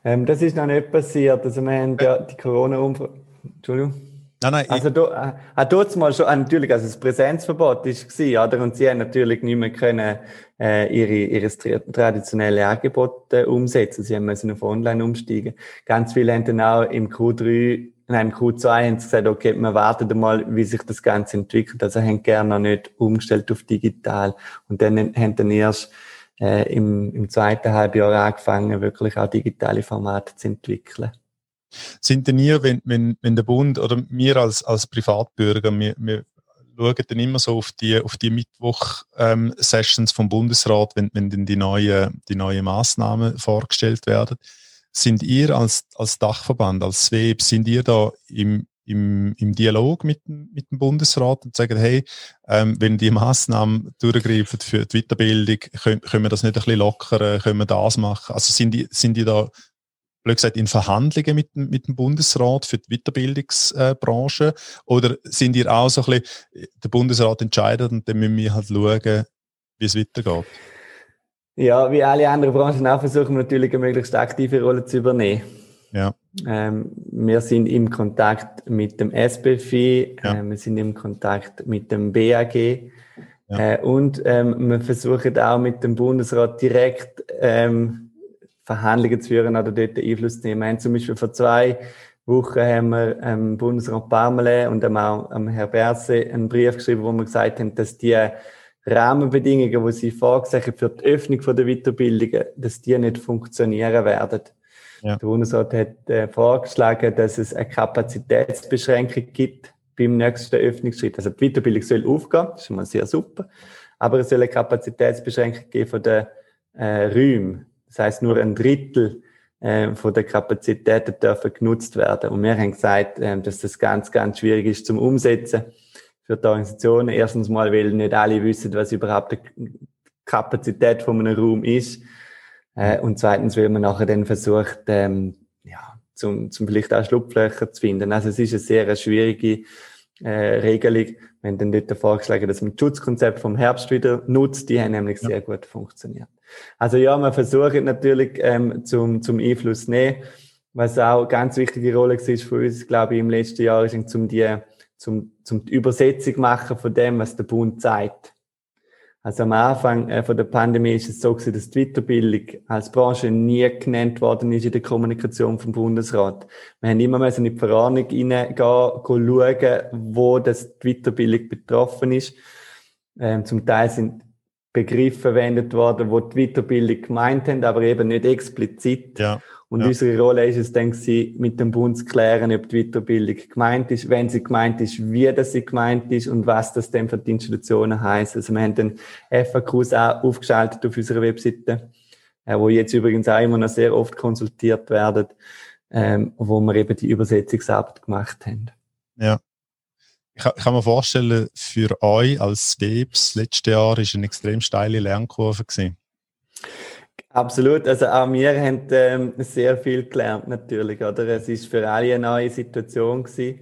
Speaker 2: ähm, das ist noch nicht passiert. Also wir haben ja die Corona-Umfrage. Entschuldigung. Nein, nein. Also da, äh, dort mal schon, äh, natürlich, also das Präsenzverbot ist gewesen, oder? Und sie haben natürlich nicht mehr können, äh, ihre, ihre traditionelle Angebote umsetzen. Sie haben müssen auf Online umsteigen. Ganz viele haben dann auch im Q3, nein, im Q2 haben sie gesagt, okay, wir warten mal, wie sich das Ganze entwickelt. Also haben gerne noch nicht umgestellt auf digital. Und dann haben dann erst, äh, im, im zweiten Halbjahr angefangen, wirklich auch digitale Formate zu entwickeln.
Speaker 1: Sind denn ihr, wenn, wenn, wenn der Bund oder wir als, als Privatbürger, wir, wir schauen dann immer so auf die, auf die Mittwoch-Sessions ähm, vom Bundesrat, wenn, wenn dann die neuen die neue Maßnahmen vorgestellt werden. Sind ihr als, als Dachverband, als SWEB, sind ihr da im, im, im Dialog mit, mit dem Bundesrat und sagen, hey, ähm, wenn die Massnahmen durchgreifen für die Weiterbildung, können, können wir das nicht ein bisschen lockern, können wir das machen? Also sind die, sind die da, blöd gesagt, in Verhandlungen mit, mit dem Bundesrat für die Weiterbildungsbranche? Oder sind die auch so ein bisschen, der Bundesrat entscheidet und dann müssen wir halt schauen, wie es weitergeht?
Speaker 2: Ja, wie alle anderen Branchen auch versuchen wir natürlich eine möglichst aktive Rolle zu übernehmen.
Speaker 1: Ja.
Speaker 2: Ähm, wir sind im Kontakt mit dem SBFI, ja. äh, wir sind im Kontakt mit dem BAG, Ja. Äh, und ähm, wir versuchen auch mit dem Bundesrat direkt ähm, Verhandlungen zu führen oder dort Einfluss zu nehmen. Wir haben zum Beispiel vor zwei Wochen haben wir ähm, Bundesrat Parmelin und auch am Herr Berse einen Brief geschrieben, wo wir gesagt haben, dass die Rahmenbedingungen, die sie vorgesehen für die Öffnung der Weiterbildungen, dass die nicht funktionieren werden. Ja. Der Bundesrat hat äh, vorgeschlagen, dass es eine Kapazitätsbeschränkung gibt beim nächsten Öffnungsschritt. Also die Weiterbildung soll aufgehen, das ist schon mal sehr super, aber es soll eine Kapazitätsbeschränkung geben von den äh, Räumen. Das heißt, nur ein Drittel äh, von der Kapazitäten dürfen genutzt werden. Und wir haben gesagt, äh, dass das ganz, ganz schwierig ist zum Umsetzen für die Organisationen. Erstens mal, weil nicht alle wissen, was überhaupt die Kapazität von einem Raum ist. Äh, und zweitens, weil man nachher dann versucht, ähm, ja, zum, zum vielleicht auch Schlupflöcher zu finden. Also es ist eine sehr schwierige äh, Regelung. Wir haben dann dort vorgeschlagen, dass man das Schutzkonzept vom Herbst wieder nutzt. Die haben nämlich ja. sehr gut funktioniert. Also ja, man versucht natürlich ähm, zum, zum Einfluss nehmen. Was auch eine ganz wichtige Rolle war für uns, glaube ich, im letzten Jahr, ist, um die, zum, zum die Übersetzung machen von dem, was der Bund zeigt. Also am Anfang äh, von der Pandemie ist es so gewesen, dass die Weiterbildung als Branche nie genannt worden ist in der Kommunikation vom Bundesrat. Wir haben immer in die Verordnung hineingehen, schauen, wo das die Weiterbildung betroffen ist. Ähm, zum Teil sind Begriffe verwendet worden, wo die Weiterbildung gemeint haben, aber eben nicht explizit. Ja. Und ja. unsere Rolle ist es, denke ich, mit dem Bund zu klären, ob die Weiterbildung gemeint ist, wenn sie gemeint ist, wie das sie gemeint ist und was das denn für die Institutionen heisst. Also wir haben den FAQs auch aufgeschaltet auf unserer Webseite, äh, wo jetzt übrigens auch immer noch sehr oft konsultiert werden, ähm, wo wir eben die Übersetzungsarbeit gemacht haben.
Speaker 1: Ja ich, kann mir vorstellen, für euch als Webs letztes Jahr ist eine extrem steile Lernkurve gewesen.
Speaker 2: Absolut. Also auch wir haben ähm, sehr viel gelernt natürlich, oder? Es ist für alle eine neue Situation gewesen.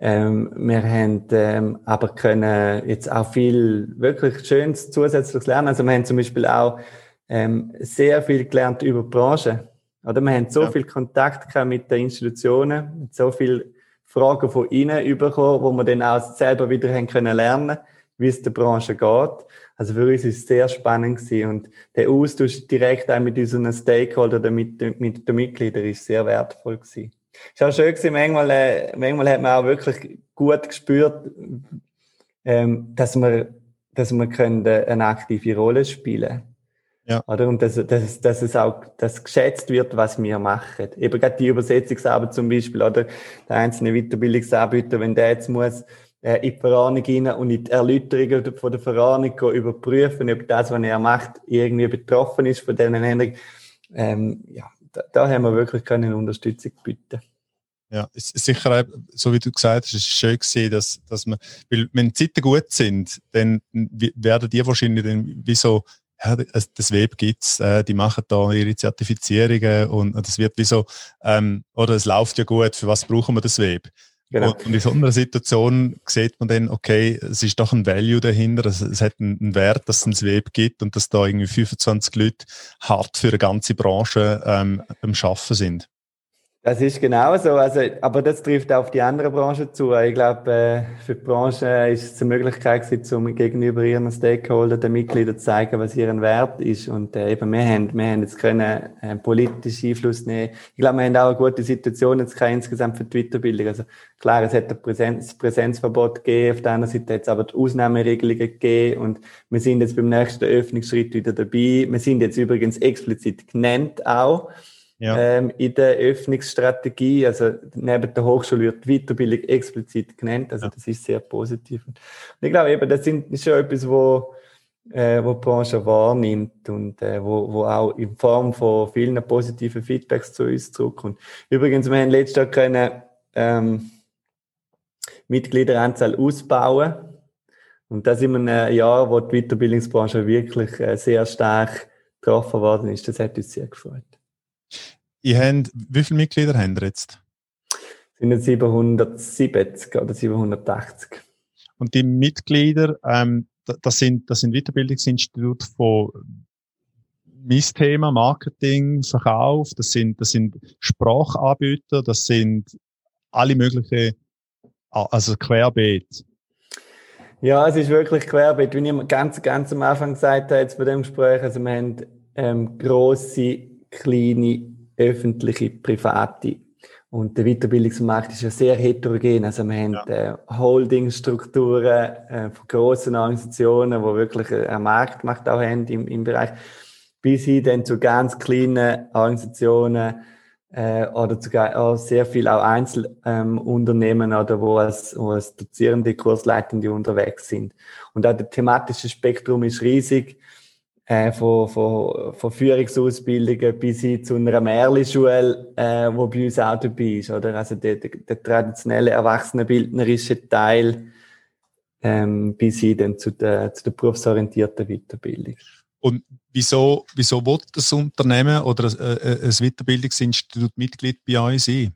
Speaker 2: Ähm, wir haben ähm, aber können jetzt auch viel wirklich Schönes zusätzliches lernen. Also wir haben zum Beispiel auch ähm, sehr viel gelernt über die Branche. Oder wir haben so ja. viel Kontakt mit den Institutionen, so viel Fragen von ihnen bekommen, wo wir dann auch selber wieder haben können lernen, wie es der Branche geht. Also für uns ist es sehr spannend gewesen und der Austausch direkt auch mit unseren Stakeholdern, mit, mit den Mitgliedern, ist sehr wertvoll gewesen. Es war auch schön gewesen, manchmal, äh, manchmal hat man auch wirklich gut gespürt, ähm, dass wir, dass wir können eine aktive Rolle spielen können. Ja. Oder? Und dass, dass, dass es auch dass geschätzt wird, was wir machen. Eben gerade die Übersetzungsarbeit zum Beispiel, oder der einzelne Weiterbildungsanbieter, wenn der jetzt muss äh, in die Verordnung rein und in die Erläuterungen von der Verordnung überprüfen, ob das, was er macht, irgendwie betroffen ist von diesen Änderungen. Ähm, ja, da, da haben wir wirklich keine Unterstützung bieten.
Speaker 1: Ja, ist sicher, so wie du gesagt hast, es ist schön gesehen, dass, dass man, weil wenn die Zeiten gut sind, dann werden die wahrscheinlich dann wie so ja, das Web gibt's, äh, die machen da ihre Zertifizierungen und, das wird wie ähm, oder es läuft ja gut, für was brauchen wir das Web? Genau. Und, in so einer Situation sieht man dann, okay, es ist doch ein Value dahinter, es, es hat einen, Wert, dass es ein Web gibt und dass da irgendwie 25 Leute hart für eine ganze Branche ähm, am Schaffen sind.
Speaker 2: Das ist genau so. Also, aber das trifft auch auf die anderen Branchen zu. Ich glaube, äh, für die Branche ist es eine Möglichkeit gewesen, um gegenüber ihren Stakeholdern, den Mitgliedern zu zeigen, was ihren Wert ist. Und äh, eben, wir haben, wir haben jetzt können äh, politischen Einfluss nehmen. Ich glaube, wir haben auch eine gute Situation jetzt insgesamt für die Weiterbildung. Also klar, es hat ein Präsenz, Präsenzverbot gegeben. Auf der anderen Seite hat es aber die Ausnahmeregelungen gegeben. Und wir sind jetzt beim nächsten Öffnungsschritt wieder dabei. Wir sind jetzt übrigens explizit genannt auch ja. ähm, in der Öffnungsstrategie. Also neben der Hochschule wird Weiterbildung explizit genannt. Also ja. das ist sehr positiv. Und ich glaube eben, das ist schon etwas, wo, äh, wo die Branche wahrnimmt und äh, wo, wo auch in Form von vielen positiven Feedbacks zu uns zurückkommt. Übrigens, wir haben letztes Jahr können, ähm, Mitgliederanzahl ausbauen. Und das in einem Jahr, wo die Weiterbildungsbranche wirklich äh, sehr stark getroffen worden ist. Das hat uns sehr gefreut.
Speaker 1: Ihr habt, wie viele Mitglieder habt ihr jetzt?
Speaker 2: Sind jetzt 770 oder 780.
Speaker 1: Und die Mitglieder, ähm, das sind, das sind Weiterbildungsinstitute von mein Thema, Marketing, Verkauf, das sind, das sind Sprachanbieter, das sind alle möglichen, also querbeet.
Speaker 2: Ja, es ist wirklich querbeet, wie ich ganz, ganz am Anfang gesagt habe, jetzt bei dem Gespräch. Also, wir haben ähm, grosse, kleine, öffentliche, private. Und der Weiterbildungsmarkt ist ja sehr heterogen. Also, wir haben ja. äh, Holdingstrukturen äh, von grossen Organisationen, die wirklich eine Marktmacht auch haben im, im Bereich, bis hin dann zu ganz kleinen Organisationen, äh, oder sogar auch sehr viel auch Einzelunternehmen ähm, oder wo als, wo als Dozierende, Kursleitende unterwegs sind. Und auch der thematische Spektrum ist riesig, äh, von, von, von Führungsausbildungen bis hin zu einer Märli-Schule, äh, wo bei uns auch dabei ist, oder? Also der, der, der traditionelle erwachsenenbildnerische Teil ähm, bis hin dann zu der, zu der berufsorientierten Weiterbildung.
Speaker 1: Und wieso, wieso will das Unternehmen oder ein, äh, ein Weiterbildungsinstitut Mitglied bei euch sein?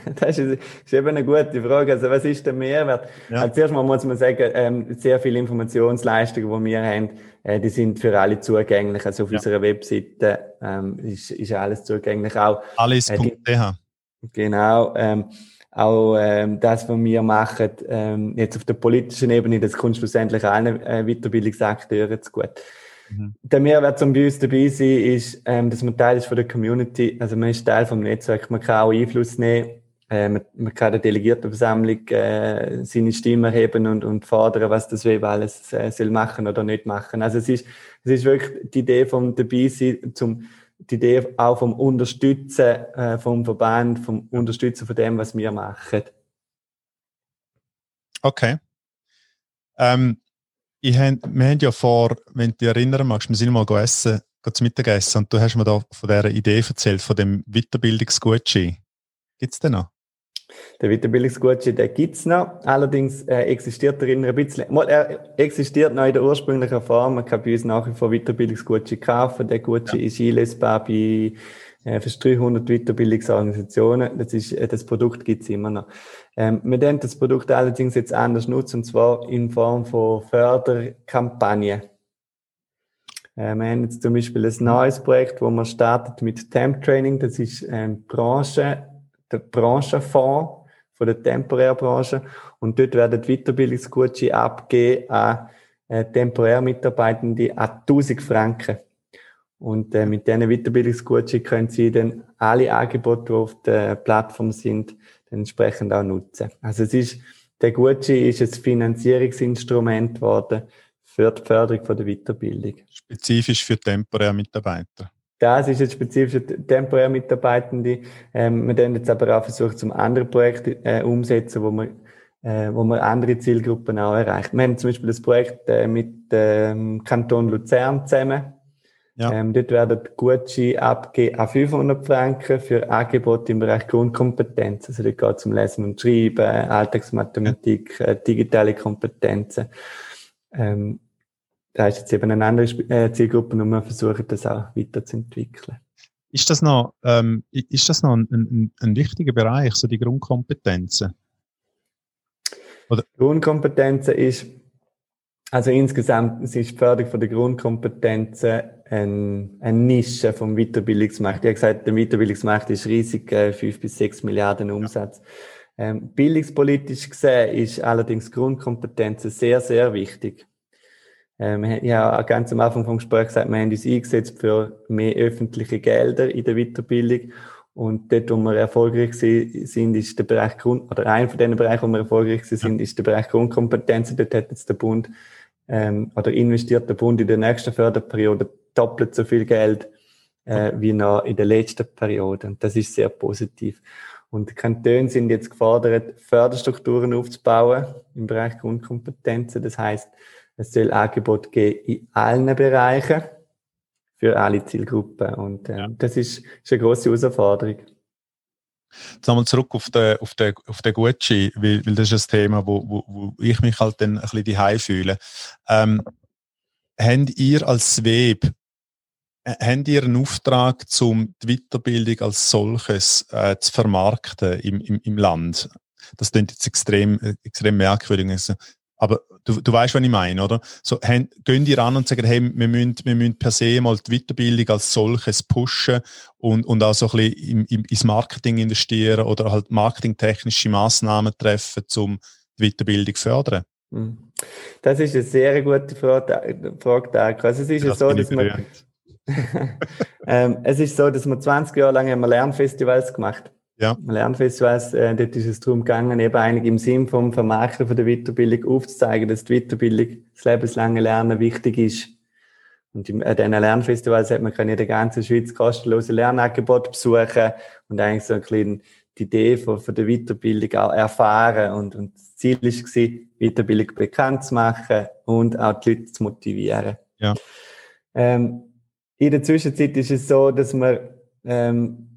Speaker 2: Das ist, ist, eben eine gute Frage. Also, was ist der Mehrwert? Ja. Also, zuerst mal muss man sagen, ähm, sehr viele Informationsleistungen, die wir haben, äh, die sind für alle zugänglich. Also, auf ja. unserer Webseite ähm, ist, ist alles zugänglich. Auch,
Speaker 1: Alles.ch. Äh,
Speaker 2: genau. Ähm, auch ähm, das, was wir machen, ähm, jetzt auf der politischen Ebene, das kommt schlussendlich allen äh, Weiterbildungsakteuren zu gut. Mhm. Der Mehrwert, um bei uns dabei zu sein, ist, ähm, dass man Teil ist von der Community. Also man ist Teil vom Netzwerk. Man kann auch Einfluss nehmen. Äh, man, man, kann der Delegiertenversammlung äh, seine Stimme erheben und, und fordern, was das WEB alles äh, soll machen oder nicht machen. Also es ist, es ist wirklich die Idee vom dabei sein, zum die Idee auch vom Unterstützen äh, vom Verband, vom Unterstützen von dem, was wir machen.
Speaker 1: Okay. Ähm, ich hab, wir haben ja vor, wenn du dich erinnern magst, wir sind mal essen, zu Mittagessen und du hast mir da von dieser Idee erzählt, von dem Weiterbildungsgutschein. Gibt es den noch?
Speaker 2: Der Weiterbildungsgutschein, der gibt es noch. Allerdings äh, existiert er in ein bisschen, mal, er existiert noch in der ursprünglichen Form. Man kann bei uns nach wie vor Weiterbildungsgutschein kaufen. Der Gutschein ja. ist einlösbar bei äh, fast 300 Weiterbildungsorganisationen. Das, ist, äh, das Produkt gibt's immer noch. Ähm, wir werden das Produkt allerdings jetzt anders nutzen, und zwar in Form von Förderkampagnen. Äh, wir haben jetzt zum Beispiel ein neues Projekt, wo man startet mit Temp Training. Das ist ähm, Branche, der Branchenfonds von der Temporärbranche. Und dort werden die Weiterbildungsgutscheine abgeben an äh, Temporärmitarbeitende an 1000 Franken. Und äh, mit diesen Weiterbildungsgutscheinen können Sie dann alle Angebote, die auf der Plattform sind, entsprechend auch nutzen. Also es ist, der Gutschein ist ein Finanzierungsinstrument geworden für die Förderung von der Weiterbildung.
Speaker 1: Spezifisch für temporäre Mitarbeiter.
Speaker 2: Das ist jetzt spezifisch für temporäre Mitarbeitende. Ähm, wir werden jetzt aber auch versuchen, zum anderen Projekt äh, umsetzen, wo wir äh, wo man andere Zielgruppen auch erreicht. Wir haben zum Beispiel das Projekt äh, mit dem ähm, Kanton Luzern zusammen. Ja. Ähm, dort werden Gutscheine abgeben an 500 Franken für Angebote im Bereich Grundkompetenz. Also dort geht es um Lesen und Schreiben, Alltagsmathematik, ja. äh, digitale Kompetenzen. Ähm, da ist jetzt eben eine andere äh, Zielgruppe und wir versuchen das auch weiterzuentwickeln.
Speaker 1: Ist das noch, ähm, ist das noch ein, ein, ein wichtiger Bereich, so die Grundkompetenzen?
Speaker 2: Oder? Grundkompetenzen ist, also insgesamt ist die Förderung von der Grundkompetenzen ein, eine Nische vom Weiterbildungsmarkt. Ich habe gesagt, der Weiterbildungsmarkt ist riesig, äh, fünf bis sechs Milliarden Umsatz. Ähm, bildungspolitisch gesehen ist allerdings Grundkompetenzen sehr, sehr wichtig. Ähm, ich habe ganz am Anfang vom Gespräch gesagt, wir haben uns eingesetzt für mehr öffentliche Gelder in der Weiterbildung. Und dort, wo wir erfolgreich sind, ist der Bereich Grund, oder ein von den Bereichen, wo wir erfolgreich sind, ist der Bereich Grundkompetenzen. Dort hat jetzt der Bund ähm, oder investiert der Bund in der nächsten Förderperiode doppelt so viel Geld äh, wie noch in der letzten Periode. Und das ist sehr positiv. Und die Kantone sind jetzt gefordert, Förderstrukturen aufzubauen im Bereich Grundkompetenzen. Das heißt, es soll Angebot geben in allen Bereichen für alle Zielgruppen. Und äh, ja. das ist, ist eine große Herausforderung.
Speaker 1: Jetzt nochmal zurück auf den, auf den, auf den Gutschein, weil, weil das ist ein Thema, wo, wo, wo ich mich halt dann ein bisschen daheim fühle. Ähm, habt ihr als Web, äh, habt ihr einen Auftrag, um die Weiterbildung als solches äh, zu vermarkten im, im, im Land? Das klingt jetzt extrem, äh, extrem merkwürdig. Also, aber du, du weißt, was ich meine, oder? So, haben, gehen die ran und sagen, hey, wir müssen, wir müssen per se mal die Weiterbildung als solches pushen und, und auch so ein bisschen im, im, ins Marketing investieren oder halt marketingtechnische Massnahmen treffen, um die Weiterbildung zu fördern?
Speaker 2: Hm. Das ist eine sehr gute Frage, Frage Also es ist ja so, dass man, ähm, es ist so, dass wir 20 Jahre lang haben Lernfestivals gemacht. Ja. Lernfestivals, äh, dort ist es darum gegangen, eben eigentlich im Sinn vom Vermarkten von der Weiterbildung aufzuzeigen, dass die Weiterbildung, das lebenslange Lernen wichtig ist. Und in äh, diesen Lernfestivals hat man in der ganzen Schweiz kostenlose Lernangebote besuchen und eigentlich so ein bisschen die Idee von, von der Weiterbildung auch erfahren. Und, und das Ziel war, Weiterbildung bekannt zu machen und auch die Leute zu motivieren. Ja. Ähm, in der Zwischenzeit ist es so, dass wir, ähm,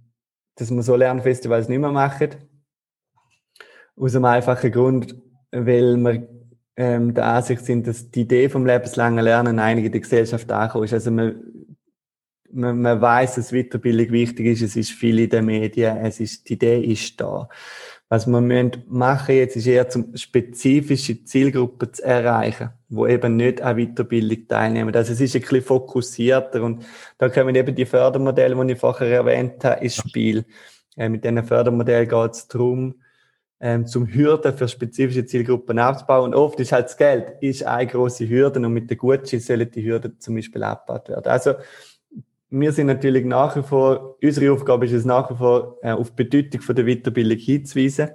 Speaker 2: dass wir so Lernfestivals nicht mehr machen. Aus einem einfachen Grund, weil wir ähm, der Ansicht sind, dass die Idee vom lebenslangen Lernen einige in der Gesellschaft angekommen ist. Also man, man, man weiß, dass Weiterbildung wichtig ist, es ist viel in den Medien, es ist, die Idee ist da. Was wir müssen machen jetzt ist eher zum spezifische Zielgruppen zu erreichen, wo eben nicht an Weiterbildung teilnehmen. Also es ist ein bisschen fokussierter und da kommen eben die Fördermodelle, die ich vorher erwähnt habe, ins Spiel. Äh, mit diesen Fördermodellen geht es darum, ähm, zum Hürden für spezifische Zielgruppen aufzubauen. Und oft ist halt das Geld ist eine große Hürde und mit der Gutschein sollen die Hürden zum Beispiel abgebaut werden. Also wir sind natürlich nach wie vor, unsere Aufgabe ist es nach wie vor, äh, auf die Bedeutung von der Weiterbildung hinzuweisen.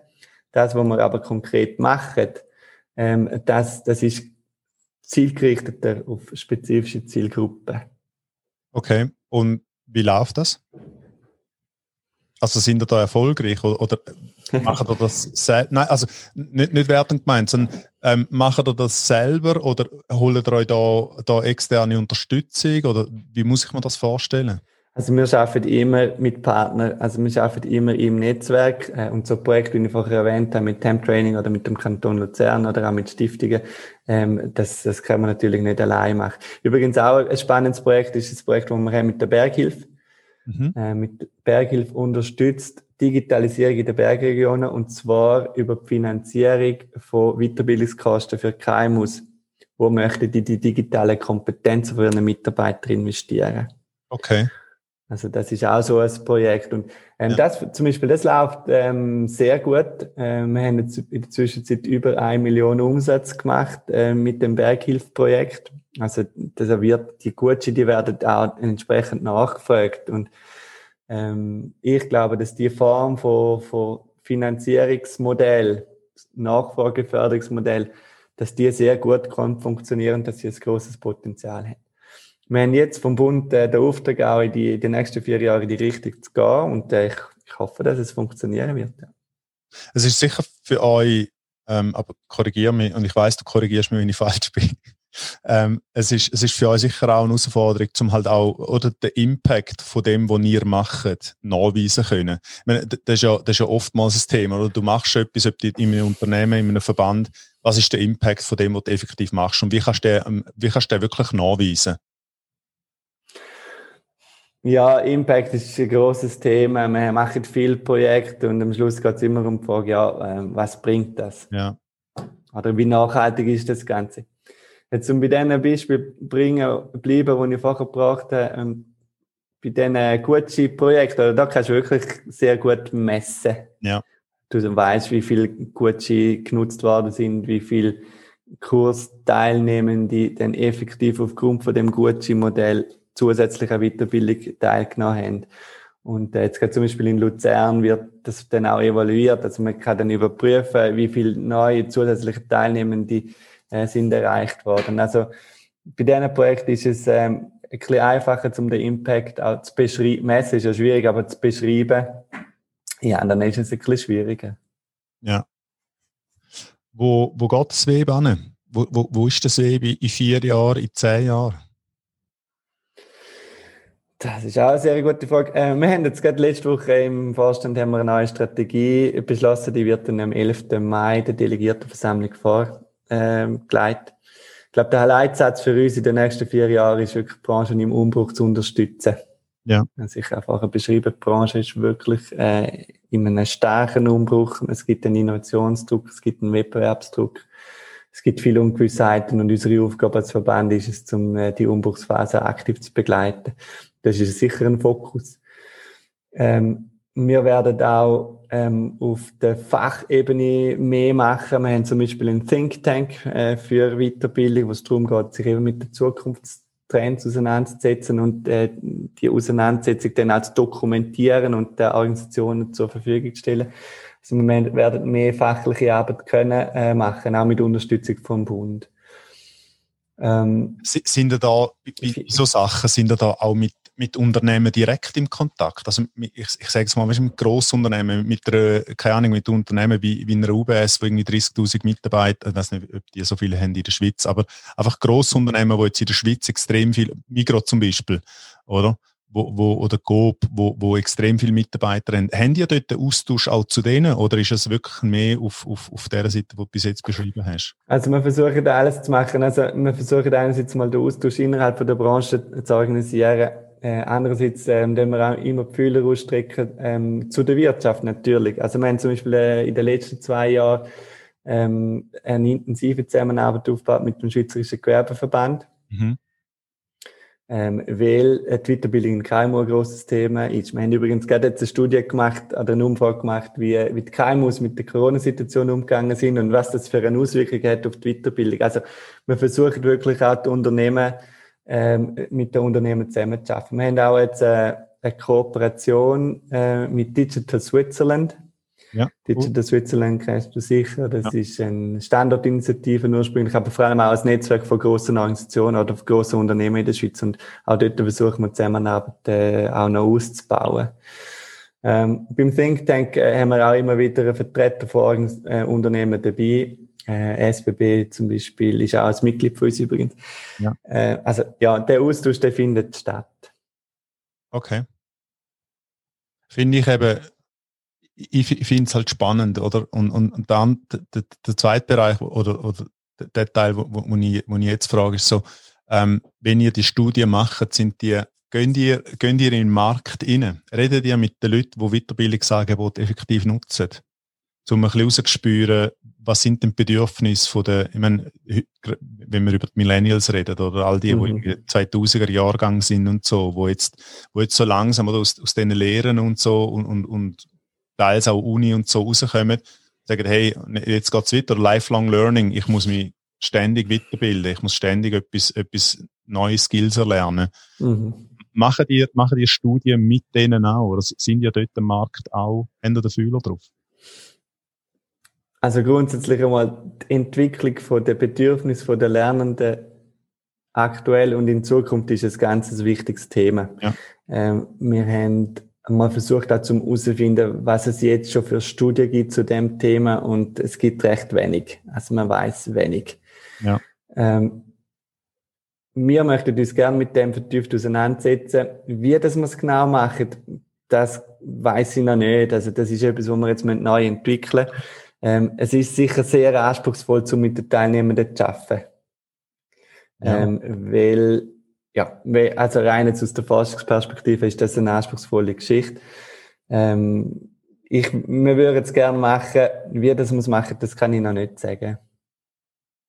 Speaker 2: Das, was wir aber konkret machen, ähm, das, das ist zielgerichteter auf spezifische Zielgruppen.
Speaker 1: Okay, und wie läuft das? Also sind ihr da erfolgreich oder, machen ihr das selbst? Nein, also nicht, nicht wertend gemeint, sondern ähm, machen ihr das selber oder holt ihr euch da, da externe Unterstützung oder wie muss ich mir das vorstellen?
Speaker 2: Also wir arbeiten immer mit Partnern, also wir arbeiten immer im Netzwerk äh, und so Projekte, wie ich vorher erwähnt habe, mit Temp Training oder mit dem Kanton Luzern oder auch mit Stiftungen, ähm, das, das kann man natürlich nicht allein machen. Übrigens auch ein spannendes Projekt ist das Projekt, das wir haben mit der Berghilfe. Mhm. Äh, mit Berghilfe unterstützt Digitalisierung in den Bergregionen und zwar über die Finanzierung von Weiterbildungskosten für KMUs, wo möchten die die digitale Kompetenzen für ihre Mitarbeiter investieren.
Speaker 1: Okay.
Speaker 2: Also das ist auch so ein Projekt und ähm, ja. das zum Beispiel das läuft ähm, sehr gut. Ähm, wir haben jetzt in der Zwischenzeit über eine Million Umsatz gemacht ähm, mit dem Berghilfprojekt. Also das wird die Gutscheine, die werden auch entsprechend nachgefragt und ähm, ich glaube, dass die Form von, von Finanzierungsmodell, Nachfrageförderungsmodell, dass die sehr gut kann funktionieren, dass sie ein großes Potenzial haben. Wir haben jetzt vom Bund äh, den Auftrag, auch in die, die nächsten vier Jahre in die Richtung zu gehen und äh, ich, ich hoffe, dass es funktionieren wird. Ja.
Speaker 1: Es ist sicher für euch, ähm, aber korrigiere mich, und ich weiß, du korrigierst mich, wenn ich falsch bin, ähm, es, ist, es ist für euch sicher auch eine Herausforderung, um halt auch oder den Impact von dem, was ihr macht, nachweisen können. Ich meine, das, ist ja, das ist ja oftmals ein Thema. Oder? Du machst etwas ob in einem Unternehmen, in einem Verband. Was ist der Impact von dem, was du effektiv machst? Und wie kannst du den, ähm, wie kannst du den wirklich nachweisen?
Speaker 2: Ja, Impact ist ein großes Thema. Wir machen viele Projekte und am Schluss geht es immer um die Frage, ja, ähm, was bringt das?
Speaker 1: Ja.
Speaker 2: Oder wie nachhaltig ist das Ganze? Jetzt, um bei diesen Beispielen bringen, bleiben, die ich vorher gebracht habe, ähm, bei diesen Gucci-Projekten, da kannst du wirklich sehr gut messen.
Speaker 1: Ja.
Speaker 2: Du weißt, wie viel Gucci genutzt worden sind, wie viel Kursteilnehmende dann effektiv aufgrund von dem Gucci-Modell zusätzlich an Weiterbildung teilgenommen haben. Und äh, jetzt gerade zum Beispiel in Luzern wird das dann auch evaluiert. Also man kann dann überprüfen, wie viele neue zusätzliche Teilnehmende äh, sind erreicht worden. Also bei diesen Projekten ist es ähm, ein bisschen einfacher, um den Impact auch zu beschreiben. Messen ist ja schwierig, aber zu beschreiben, ja, dann ist es ein bisschen schwieriger.
Speaker 1: Ja. Wo, wo geht das Web an? Wo, wo, wo ist das Web in vier Jahren, in zehn Jahren?
Speaker 2: Das ist auch eine sehr gute Frage. Äh, wir haben jetzt gerade letzte Woche im Vorstand haben wir eine neue Strategie beschlossen, die wird dann am 11. Mai der Delegiertenversammlung vor, ähm, geleitet. Ich glaube, der Leitsatz für uns in den nächsten vier Jahren ist wirklich, die Branche im Umbruch zu unterstützen.
Speaker 1: Ja.
Speaker 2: Also ich einfach beschrieben, die Branche ist wirklich äh, in einem starken Umbruch. Es gibt einen Innovationsdruck, es gibt einen Wettbewerbsdruck, es gibt viele Ungewissheiten und unsere Aufgabe als Verband ist es, um äh, die Umbruchsphase aktiv zu begleiten. Das ist sicher ein Fokus. Ähm, wir werden auch ähm, auf der Fachebene mehr machen. Wir haben zum Beispiel einen Think Tank äh, für Weiterbildung, wo es darum geht, sich eben mit der Zukunftstrends auseinanderzusetzen und äh, die Auseinandersetzung dann auch zu dokumentieren und der Organisationen zur Verfügung zu stellen. Also wir werden mehr fachliche Arbeit können äh, machen, auch mit Unterstützung vom Bund.
Speaker 1: Ähm, sind da, bei so Sachen, sind da auch mit mit Unternehmen direkt im Kontakt? Also ich, ich sage es mal, mit Grossunternehmen, mit einer, keine Ahnung, mit Unternehmen wie, wie einer UBS, wo irgendwie 30'000 Mitarbeiter, ich weiß nicht, ob die so viele haben in der Schweiz, aber einfach Grossunternehmen, wo jetzt in der Schweiz extrem viel, Migros zum Beispiel, oder? wo, wo, oder Coop, wo, wo extrem viele Mitarbeiter haben. Haben die dort einen Austausch auch zu denen oder ist es wirklich mehr auf, auf, auf der Seite, die du bis jetzt beschrieben hast?
Speaker 2: Also wir versuchen alles zu machen. Also wir versuchen einerseits mal den Austausch innerhalb der Branche zu organisieren. Äh, andererseits, ähm, wir auch immer die Fühler ausstrecken ähm, zu der Wirtschaft natürlich. Also wir haben zum Beispiel äh, in den letzten zwei Jahren ähm, eine intensive Zusammenarbeit aufgebaut mit dem Schweizerischen Gewerbeverband. Mhm ähm, weil die Weiterbildung in KMU ein grosses Thema ist. Wir haben übrigens gerade jetzt eine Studie gemacht, oder eine Umfrage gemacht, wie, wie die KMUs mit der Corona-Situation umgegangen sind und was das für eine Auswirkung hat auf die Weiterbildung. Also wir versuchen wirklich auch die Unternehmen ähm, mit den Unternehmen zusammenzuarbeiten. Wir haben auch jetzt äh, eine Kooperation äh, mit Digital Switzerland ja. Digital Switzerland kennst du sicher. Das ja. ist eine Standortinitiative ursprünglich, aber vor allem auch ein Netzwerk von grossen Organisationen oder von grossen Unternehmen in der Schweiz. Und auch dort versuchen wir Zusammenarbeit äh, auch noch auszubauen. Ähm, beim Think Tank äh, haben wir auch immer wieder einen Vertreter von äh, Unternehmen dabei. Äh, SBB zum Beispiel ist auch ein Mitglied von uns übrigens. Ja. Äh, also ja, der Austausch, der findet statt.
Speaker 1: Okay. Finde ich eben ich, ich finde es halt spannend, oder? Und, und, und dann der, der zweite Bereich oder, oder der Teil, wo, wo, ich, wo ich jetzt frage, ist so, ähm, wenn ihr die Studie macht, sind die, gehen ihr, gehen ihr in den Markt rein? Redet ihr mit den Leuten, die Weiterbildungsangebote effektiv nutzen? Um ein bisschen rauszuspüren, was sind denn die Bedürfnisse von der, ich meine, wenn wir über die Millennials reden oder all die, mhm. die 2000er Jahrgang sind und so, wo jetzt, wo jetzt so langsam oder aus, aus diesen Lehren und so und, und, und teils auch Uni und so rauskommen, sagen, hey, jetzt geht's weiter, lifelong learning, ich muss mich ständig weiterbilden, ich muss ständig etwas, etwas neue Skills erlernen. Mhm. Machen die, machen die Studien mit denen auch, oder sind ja dort im Markt auch, haben die den Fühler drauf?
Speaker 2: Also grundsätzlich einmal die Entwicklung von der Bedürfnis von der Lernenden aktuell und in Zukunft ist ein ganz wichtiges Thema. Ja. Ähm, wir haben mal versucht auch zum herauszufinden, was es jetzt schon für Studien gibt zu dem Thema und es gibt recht wenig. Also man weiß wenig. Ja. Ähm, wir möchten uns gerne mit dem vertieft auseinandersetzen. Wie das wir es genau machen, das weiß ich noch nicht. Also das ist etwas, was wir jetzt neu entwickeln. Ähm, es ist sicher sehr anspruchsvoll, um mit den Teilnehmenden zu arbeiten. Ja. Ähm, weil ja, also rein jetzt aus der Forschungsperspektive ist das eine anspruchsvolle Geschichte. Ähm, ich, wir würden es gerne machen. Wie das muss machen, das kann ich noch nicht sagen.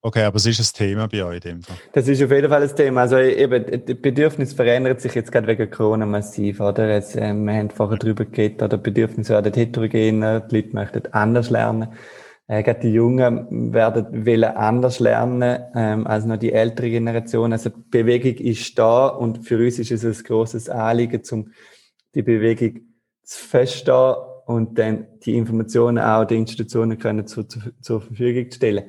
Speaker 1: Okay, aber es ist ein Thema bei euch in dem Fall.
Speaker 2: Das ist auf jeden Fall ein Thema. Also eben, das Bedürfnis verändert sich jetzt gerade wegen Corona massiv, oder? Jetzt, äh, wir haben vorher drüber geredet, oder Bedürfnisse werden heterogener, die Leute möchten anders lernen. Äh, gerade die Jungen werden wollen anders lernen ähm, als noch die ältere Generation. Also Bewegung ist da und für uns ist es ein großes Anliegen, um die Bewegung zu verstehen und dann die Informationen auch den Institutionen können zu, zu, zur Verfügung zu stellen.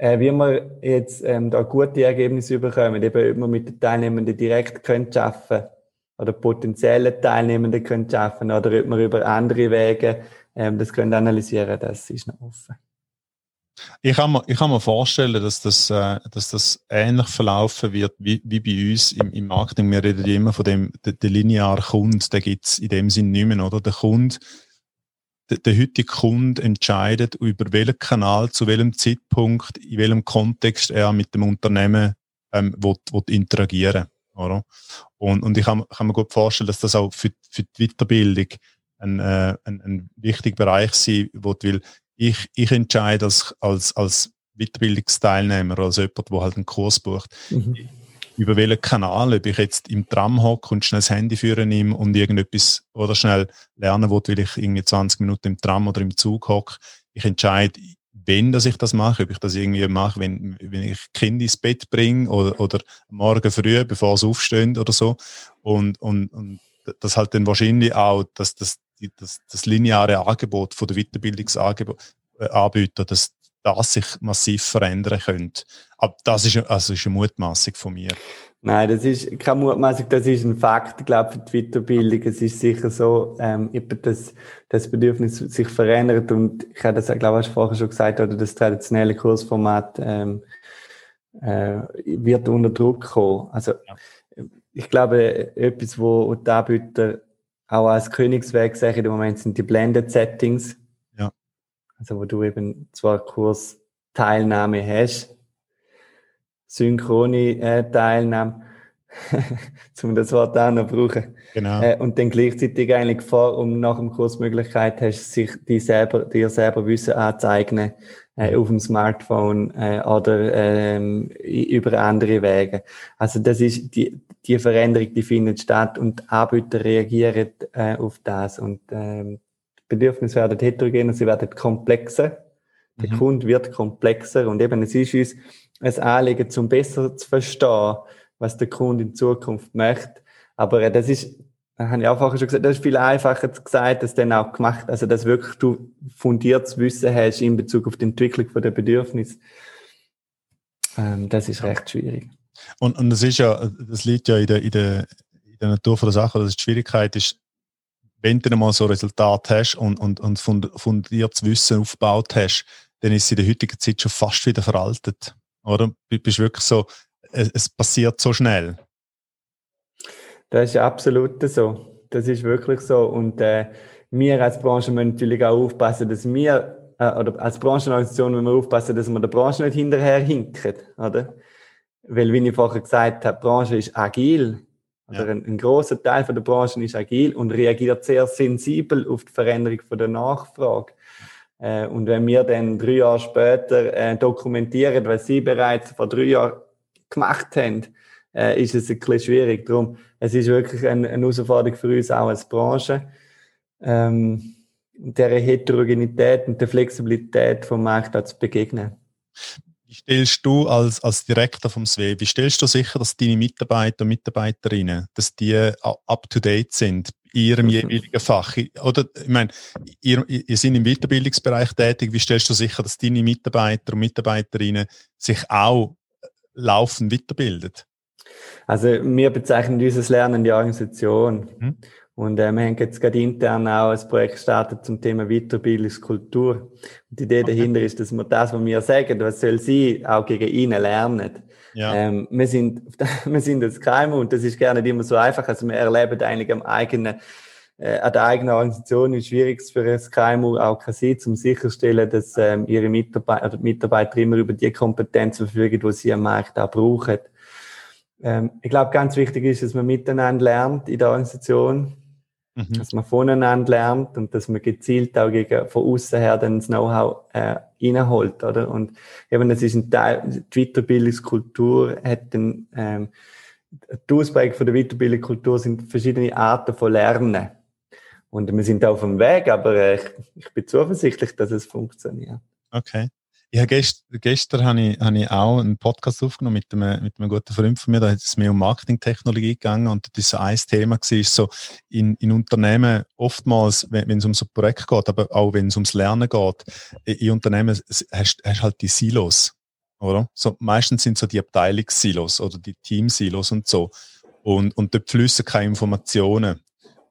Speaker 2: Äh, wie wir jetzt ähm, da gute Ergebnisse bekommen, eben ob wir mit den Teilnehmenden direkt können schaffen oder potenzielle Teilnehmenden können schaffen oder ob wir über andere Wege ähm, das können analysieren, das ist noch offen.
Speaker 1: Ich kann mir, ich kann mir vorstellen, dass das, äh, dass das ähnlich verlaufen wird wie, wie bei uns im, im Marketing. Wir reden immer von dem, der, der linearen Kunde, den gibt es in dem Sinn nicht mehr, oder? Der Kunde, der, der heutige Kunde entscheidet, über welchen Kanal, zu welchem Zeitpunkt, in welchem Kontext er mit dem Unternehmen ähm, will, will interagieren oder? Und, und ich kann, kann mir gut vorstellen, dass das auch für, für die Weiterbildung ein, äh, ein, ein wichtiger Bereich sein wird, weil ich, ich entscheide als, als, als Weiterbildungsteilnehmer, als jemand, der halt einen Kurs bucht, mhm. Über welchen Kanal, ob ich jetzt im Tram hocke und schnell das Handy führen nehme und irgendetwas oder schnell lernen will, weil ich irgendwie 20 Minuten im Tram oder im Zug hocke. Ich entscheide, wenn dass ich das mache, ob ich das irgendwie mache, wenn, wenn ich Kind ins Bett bringe oder, oder morgen früh, bevor sie aufstehen oder so. Und, und, und das halt dann wahrscheinlich auch, dass das, das, das lineare Angebot von der Weiterbildungsanbieter, dass das sich massiv verändern könnte. Aber das ist, also ist eine Mutmaßung von mir.
Speaker 2: Nein, das ist keine Mutmaßung, das ist ein Fakt, ich glaube, für die Weiterbildung. Es ist sicher so, ähm, dass das Bedürfnis sich verändert und ich habe das, glaube ich, vorher schon gesagt, oder das traditionelle Kursformat ähm, äh, wird unter Druck kommen. Also, ja. ich glaube, etwas, wo die Anbieter auch als Königsweg sehen im Moment sind die Blended Settings. Also, wo du eben zwar Kursteilnahme hast, synchrone äh, Teilnahme, zum das Wort auch noch brauchen.
Speaker 1: Genau.
Speaker 2: Äh, und dann gleichzeitig eigentlich vor, um nach dem Kurs Möglichkeit hast, sich die selber, dir selber Wissen anzueignen, äh, auf dem Smartphone äh, oder ähm, über andere Wege. Also das ist die, die Veränderung, die findet statt und Anbieter reagieren äh, auf das und ähm, Bedürfnisse werden heterogener, sie werden komplexer. Der mhm. Kunde wird komplexer und eben es ist uns ein Anliegen, um besser zu verstehen, was der Kunde in Zukunft möchte. Aber äh, das ist, habe ich auch vorher schon gesagt, das ist viel einfacher gesagt, dass dann auch gemacht, also dass wirklich du fundiertes Wissen hast in Bezug auf die Entwicklung der Bedürfnis. Ähm, das ist recht schwierig.
Speaker 1: Und, und das ist ja, das liegt ja in der, in der, in der Natur von der Sache, dass die Schwierigkeit ist, wenn du mal so ein Resultat hast und, und, und fundiertes Wissen aufgebaut hast, dann ist es in der heutigen Zeit schon fast wieder veraltet. Oder? Du bist wirklich so, es, passiert so schnell.
Speaker 2: Das ist absolut so. Das ist wirklich so. Und äh, wir als Branche müssen natürlich auch aufpassen, dass wir, äh, oder als Branchenorganisation müssen wir aufpassen, dass wir der Branche nicht hinterher hinken, oder? Weil, wie ich vorher gesagt habe, die Branche ist agil. Oder ja. ein, ein großer Teil von der Branche ist agil und reagiert sehr sensibel auf die Veränderung von der Nachfrage. Äh, und wenn wir dann drei Jahre später äh, dokumentieren, was sie bereits vor drei Jahren gemacht haben, äh, ist es ein bisschen schwierig. Darum, es ist wirklich eine, eine Herausforderung für uns auch als Branche, ähm, der Heterogenität und der Flexibilität vom Markt zu begegnen.
Speaker 1: Wie stellst du als, als Direktor vom SWE, wie stellst du sicher, dass deine Mitarbeiter und Mitarbeiterinnen, dass die up to date sind in ihrem jeweiligen Fach? Oder, ich meine, ihr, ihr seid im Weiterbildungsbereich tätig. Wie stellst du sicher, dass deine Mitarbeiter und Mitarbeiterinnen sich auch laufend weiterbilden?
Speaker 2: Also, wir bezeichnen dieses Lernen die Organisation. Mhm. Und äh, wir haben jetzt gerade intern auch ein Projekt gestartet zum Thema Weiterbildungskultur. Und die Idee okay. dahinter ist, dass wir das, was wir sagen, was soll sie, auch gegen ihnen lernen. Ja. Ähm, wir, sind, wir sind das KMU und das ist gerne nicht immer so einfach. Also wir erleben eigentlich am eigenen, äh, an der eigenen Organisation, wie schwierig für ein KMU auch kann sein, um sicherstellen, dass ähm, ihre Mitarbeiter, Mitarbeiter immer über die Kompetenzen verfügen, die sie am Markt auch brauchen. Ähm, ich glaube, ganz wichtig ist, dass man miteinander lernt in der Organisation Mhm. Dass man voneinander lernt und dass man gezielt auch gegen, von außen her dann das Know-how äh, reinholt, oder? Und eben, das ist ein Teil, die Weiterbildungskultur hat dann, ähm, die Ausprägung von der Weiterbildungskultur sind verschiedene Arten von Lernen. Und wir sind auf dem Weg, aber äh, ich, ich bin zuversichtlich, dass es funktioniert.
Speaker 1: Okay. Habe gest, gestern habe ich, habe ich auch einen Podcast aufgenommen mit einem, mit einem guten Freund von mir, da ist es mehr um Marketingtechnologie gegangen und das ist so ein Thema gewesen, ist so in, in Unternehmen oftmals, wenn, wenn es um so ein Projekt geht, aber auch wenn es ums Lernen geht, in Unternehmen hast du halt die Silos, oder? So, meistens sind so die Abteilungssilos oder die Teamsilos und so. Und, und dort fließen keine Informationen.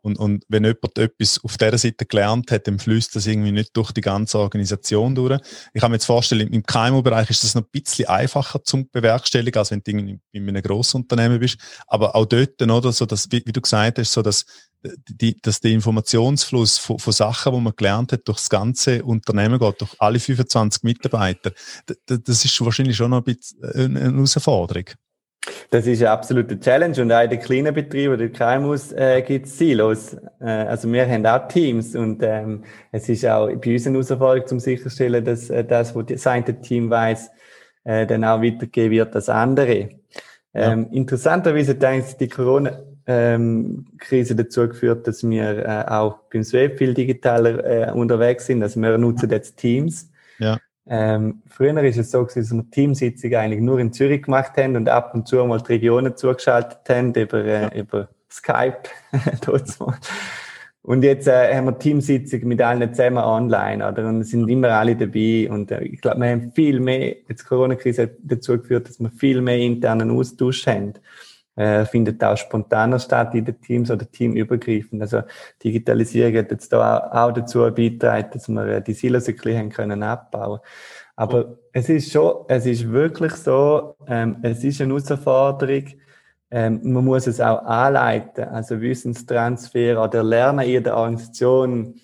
Speaker 1: Und, und wenn jemand etwas auf dieser Seite gelernt hat, dann fließt das irgendwie nicht durch die ganze Organisation durch. Ich kann mir jetzt vorstellen, im KMU-Bereich ist das noch ein bisschen einfacher zum bewerkstelligen, als wenn du in einem grossen Unternehmen bist. Aber auch dort, oder, so dass, wie, wie du gesagt hast, so dass, die, dass der Informationsfluss von, von Sachen, die man gelernt hat, durch das ganze Unternehmen geht, durch alle 25 Mitarbeiter, das ist wahrscheinlich schon noch ein bisschen eine Herausforderung.
Speaker 2: Das ist eine absolute Challenge und auch in den kleinen Betrieben, den KMUs, äh, gibt es Silos. Äh, also wir haben auch Teams und ähm, es ist auch bei uns eine Herausforderung, um sicherzustellen, dass äh, das, was das eine Team weiß, äh, dann auch weitergegeben wird als andere. Ähm, ja. Interessanterweise ich, die Corona-Krise ähm, dazu geführt, dass wir äh, auch beim Swap viel digitaler äh, unterwegs sind. Also wir nutzen jetzt Teams.
Speaker 1: Ja.
Speaker 2: Ähm, früher ist es so, dass wir Teamsitzungen eigentlich nur in Zürich gemacht haben und ab und zu mal die Regionen zugeschaltet haben über, äh, ja. über Skype. und jetzt äh, haben wir Teamsitzungen mit allen zusammen online, oder? Und es sind immer alle dabei. Und äh, ich glaube, wir haben viel mehr, jetzt Corona-Krise dazu geführt, dass wir viel mehr internen Austausch haben äh, findet auch spontaner statt in den Teams oder teamübergreifend. Also Digitalisierung hat jetzt da auch, dazu beigetragen, dass wir äh, die Silos ein bisschen können abbauen Aber es ist schon, es ist wirklich so, ähm, es ist eine Herausforderung, ähm, man muss es auch anleiten. Also Wissenstransfer oder Lernen in der Organisation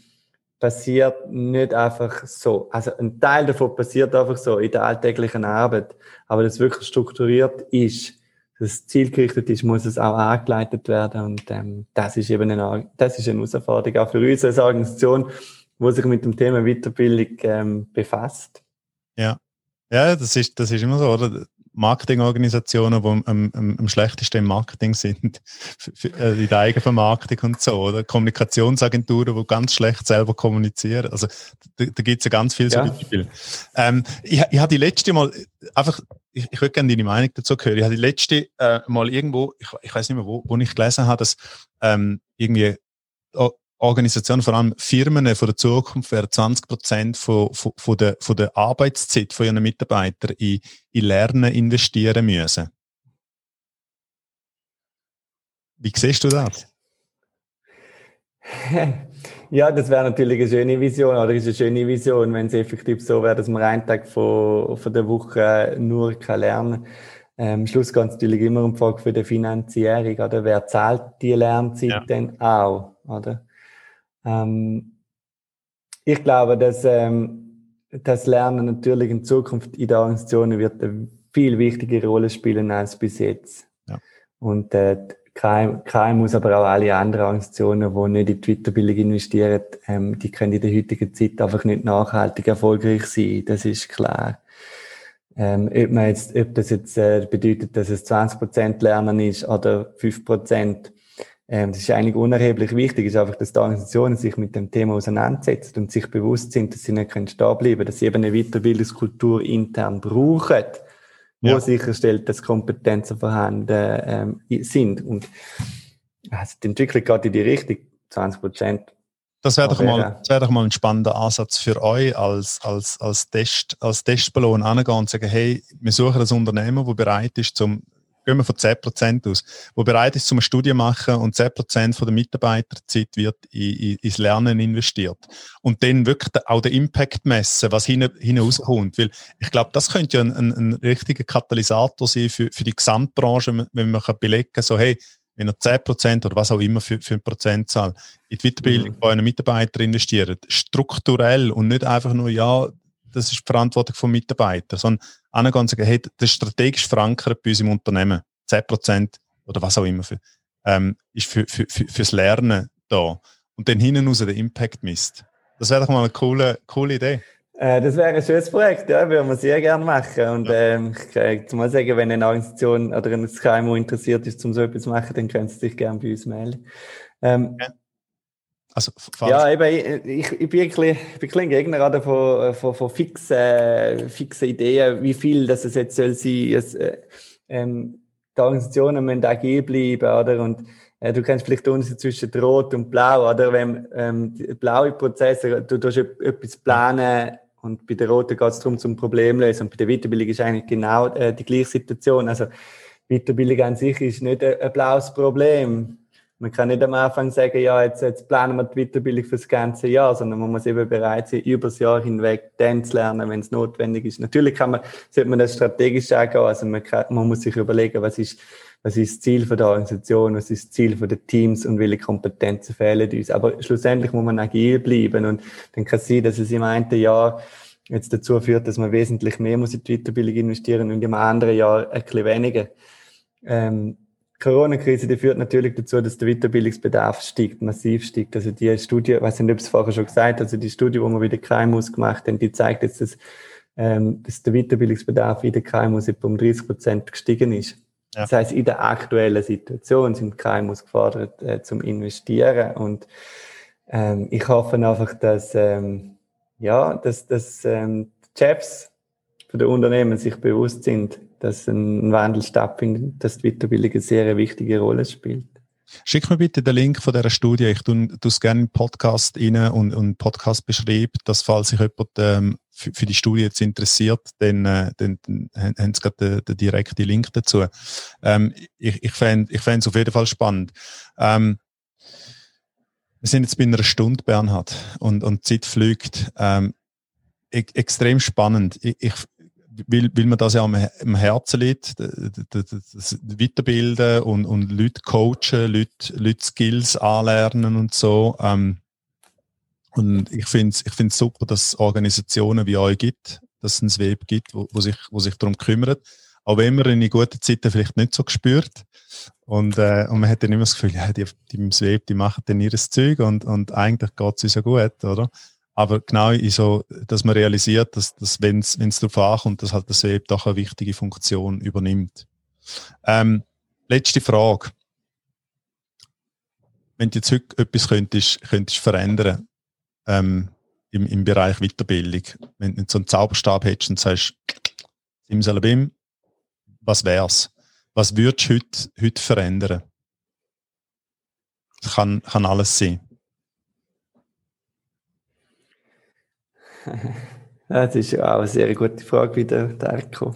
Speaker 2: passiert nicht einfach so. Also ein Teil davon passiert einfach so in der alltäglichen Arbeit. Aber das wirklich strukturiert ist, das zielgerichtet ist, muss es auch angeleitet werden. Und ähm, das ist eben eine, das ist eine Herausforderung auch für uns als Organisation, die sich mit dem Thema Weiterbildung ähm, befasst.
Speaker 1: Ja. Ja, das ist, das ist immer so, oder? Marketingorganisationen, die am, am, am schlechtesten im Marketing sind, äh, in der Eigenvermarktung und so, oder? Kommunikationsagenturen, die ganz schlecht selber kommunizieren. Also da, da gibt es ja ganz viele ja. Beispiele. Ähm, ich, ich habe die letzte Mal einfach, ich, ich würde gerne deine Meinung dazu hören. Ich habe die letzte äh, Mal irgendwo, ich, ich weiß nicht mehr, wo, wo ich gelesen habe, dass ähm, irgendwie oh, Organisationen, vor allem Firmen von der Zukunft, werden 20 Prozent von, von, von, der, von der Arbeitszeit von ihren Mitarbeitern in, in Lernen investieren müssen. Wie siehst du das?
Speaker 2: Ja, das wäre natürlich eine schöne Vision, oder ist eine schöne Vision, wenn es effektiv so wäre, dass man einen Tag von, von der Woche nur kann lernen kann. Ähm, Schluss geht es natürlich immer um die Frage für die Finanzierung, oder? Wer zahlt die Lernzeit ja. denn auch, oder? Ähm, ich glaube, dass ähm, das Lernen natürlich in Zukunft in der Organisation wird eine viel wichtigere Rolle spielen als bis jetzt. Ja. Und äh, KMUs, aber auch alle anderen Organisationen, die nicht in die Weiterbildung investieren, ähm, die können in der heutigen Zeit einfach nicht nachhaltig erfolgreich sein. Das ist klar. Ähm, ob, man jetzt, ob das jetzt äh, bedeutet, dass es 20% Lernen ist oder 5%, ähm, das ist eigentlich unerheblich wichtig, ist einfach, dass die Organisationen sich mit dem Thema auseinandersetzen und sich bewusst sind, dass sie nicht können stehen bleiben, dass sie eben eine Weiterbildungskultur intern brauchen, wo ja. sicherstellt, dass Kompetenzen vorhanden ähm, sind. Und also die Entwicklung geht in die Richtung, 20 Prozent.
Speaker 1: Das wäre doch, mal, wär doch mal ein spannender Ansatz für euch als, als, als, Test, als Testballon angehen und sagen, hey, wir suchen ein Unternehmen, das bereit ist, zum gehen wir von 10% aus, wo bereit ist, zum Studium machen und 10% von der Mitarbeiterzeit wird in, in, ins Lernen investiert. Und dann wirklich auch den Impact messen, was hinauskommt. Weil ich glaube, das könnte ja ein, ein, ein, richtiger Katalysator sein für, für die Gesamtbranche, wenn man kann belegen kann, so hey, wenn ihr 10% oder was auch immer für, für eine Prozentzahl in die Weiterbildung mhm. von einem Mitarbeiter investiert, strukturell und nicht einfach nur, ja, das ist die Verantwortung vom Mitarbeiter, sondern angehen und sagen, hey, das ist strategisch verankert bei uns im Unternehmen. 10% oder was auch immer für, ähm, ist für, für, für, fürs Lernen da. Und dann hinten raus den Impact misst. Das wäre doch mal eine coole, coole Idee.
Speaker 2: Äh, das wäre ein schönes Projekt, ja, würden wir sehr gerne machen. Und ja. ähm, ich kann mal sagen, wenn eine Organisation oder ein KMU interessiert ist, um so etwas zu machen, dann können Sie sich gerne bei uns melden. Ähm, ja. Also, ja, eben, ich, ich, bin ein bisschen, ich bin ein Gegner von, von, von fixen, fixen Ideen, wie viel das es jetzt soll sein. Es, äh, ähm, die Organisationen müssen agil bleiben, oder? Und äh, du kennst vielleicht den Unterschied zwischen Rot und Blau, oder? Wenn ähm, blaue Prozesse, du tust etwas planen und bei der Roten geht es darum, zum Problem lösen. Und bei der Weiterbildung ist eigentlich genau äh, die gleiche Situation. Also Weiterbildung an sich ist nicht ein, ein blaues Problem man kann nicht am Anfang sagen, ja, jetzt, jetzt planen wir die Weiterbildung für das ganze Jahr, sondern man muss eben bereit sein, über das Jahr hinweg dann zu lernen, wenn es notwendig ist. Natürlich kann man, sollte man das strategisch angehen, also man, kann, man muss sich überlegen, was ist, was ist das Ziel von der Organisation, was ist das Ziel von den Teams und welche Kompetenzen fehlen uns. Aber schlussendlich muss man agil bleiben und dann kann es sein, dass es im einen Jahr jetzt dazu führt, dass man wesentlich mehr muss in die Weiterbildung investieren und im anderen Jahr ein bisschen weniger. Ähm, Corona-Krise, die führt natürlich dazu, dass der Weiterbildungsbedarf steigt, massiv steigt. Also die Studie, ich weiß nicht, ob es vorher schon gesagt also die Studie, wo wir wieder KMUs gemacht haben, die zeigt jetzt, dass, ähm, dass der Weiterbildungsbedarf in den KMUs um 30 Prozent gestiegen ist. Ja. Das heißt, in der aktuellen Situation sind KMUs gefordert äh, zum Investieren und ähm, ich hoffe einfach, dass ähm, ja, dass, dass ähm, Chefs von den Unternehmen sich bewusst sind, dass ein Wandel stattfindet, dass die Weiterbildung eine sehr wichtige Rolle spielt.
Speaker 1: Schick mir bitte den Link von dieser Studie. Ich tue es gerne den Podcast rein und, und Podcast beschreibe, dass falls sich jemand ähm, für, für, die Studie jetzt interessiert, dann, äh, dann, dann haben sie gerade den, den direkten Link dazu. Ähm, ich ich fände es auf jeden Fall spannend. Ähm, wir sind jetzt bei einer Stunde, Bernhard, und, und die Zeit fliegt. Ähm, e extrem spannend. Ich, ich, weil, weil mir das ja am, Herzen liegt, das Weiterbilden und, und Leute coachen, Leute, Leute Skills anlernen und so. Ähm, und ich finde es ich find's super, dass es Organisationen wie euch gibt, dass es ein Web gibt, wo, wo, sich, wo sich darum kümmert. Auch wenn man in guten Zeiten vielleicht nicht so gespürt. Und, äh, und man hat dann immer das Gefühl, ja, die, die im Web, die machen dann ihres Zeug und, und eigentlich geht es uns ja gut, oder? Aber genau so, dass man realisiert, dass, dass wenn es darauf ankommt, dass halt das Web doch eine wichtige Funktion übernimmt. Ähm, letzte Frage. Wenn du jetzt heute etwas könntest, könntest verändern ähm, im, im Bereich Weiterbildung, wenn du so einen Zauberstab hättest und sagst, Simsalabim, was wär's? Was würdest du heute, heute verändern? Das kann, kann alles sein.
Speaker 2: Das ist auch eine sehr gute Frage wieder, Darko.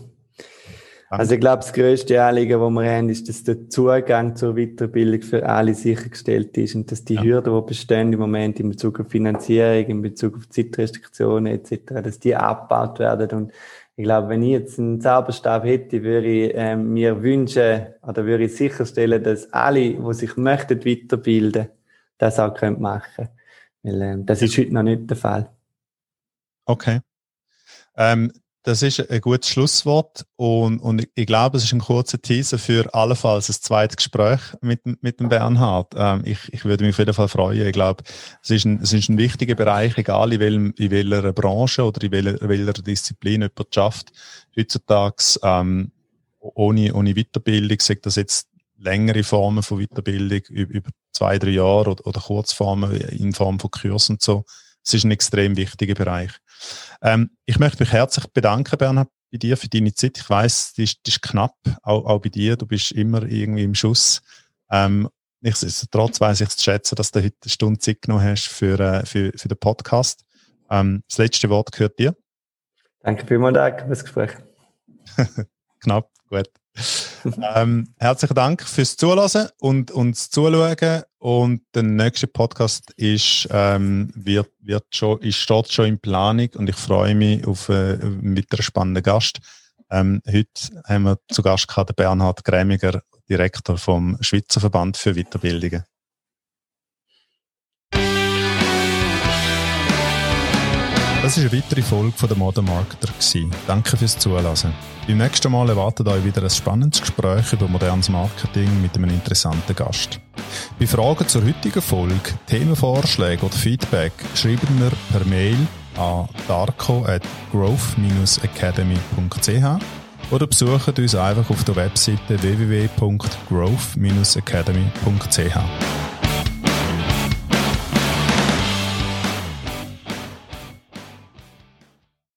Speaker 2: Also ich glaube, das grösste Anliegen, das wir haben, ist, dass der Zugang zur Weiterbildung für alle sichergestellt ist und dass die ja. Hürden, die bestehen im Moment in Bezug auf Finanzierung, in Bezug auf Zeitrestriktionen etc., dass die abgebaut werden. Und ich glaube, wenn ich jetzt einen Zauberstab hätte, würde ich äh, mir wünschen oder würde ich sicherstellen, dass alle, die sich möchten weiterbilden, das auch können machen. Weil äh, das ist heute noch nicht der Fall.
Speaker 1: Okay. Ähm, das ist ein gutes Schlusswort und, und ich glaube, es ist ein kurzer Teaser für allenfalls ein zweites Gespräch mit, mit dem Bernhard. Ähm, ich, ich würde mich auf jeden Fall freuen. Ich glaube, es ist ein, es ist ein wichtiger Bereich, egal in, welchem, in welcher Branche oder in welcher, welcher Disziplin jemand schafft. Heutzutage ähm, ohne, ohne Weiterbildung, sagt das jetzt längere Formen von Weiterbildung über zwei, drei Jahre oder, oder Kurzformen in Form von Kursen und so. Es ist ein extrem wichtiger Bereich. Ähm, ich möchte mich herzlich bedanken, Bernhard, bei dir für deine Zeit. Ich weiß, die ist, die ist knapp, auch, auch bei dir. Du bist immer irgendwie im Schuss. Ähm, nichtsdestotrotz weiß ich zu schätzen, dass du heute eine Stunde Zeit genommen hast für, äh, für, für den Podcast. Ähm, das letzte Wort gehört dir.
Speaker 2: Danke vielmals, danke für das Gespräch.
Speaker 1: Knapp, gut. ähm, herzlichen Dank fürs Zuhören und uns Zuschauen. Und der nächste Podcast ist, ähm, wird, wird schon, ist dort schon in Planung und ich freue mich auf äh, mit einem spannenden Gast. Ähm, heute haben wir zu Gast gehabt den Bernhard Grämiger, Direktor vom Schweizer Verband für Weiterbildungen. Das war eine weitere Folge von der Modern Marketer. Danke fürs Zuhören. Beim nächsten Mal erwartet euch wieder ein spannendes Gespräch über modernes Marketing mit einem interessanten Gast. Bei Fragen zur heutigen Folge, Themenvorschläge oder Feedback schreiben wir per Mail an darko at growth-academy.ch oder besucht uns einfach auf der Webseite www.growth-academy.ch.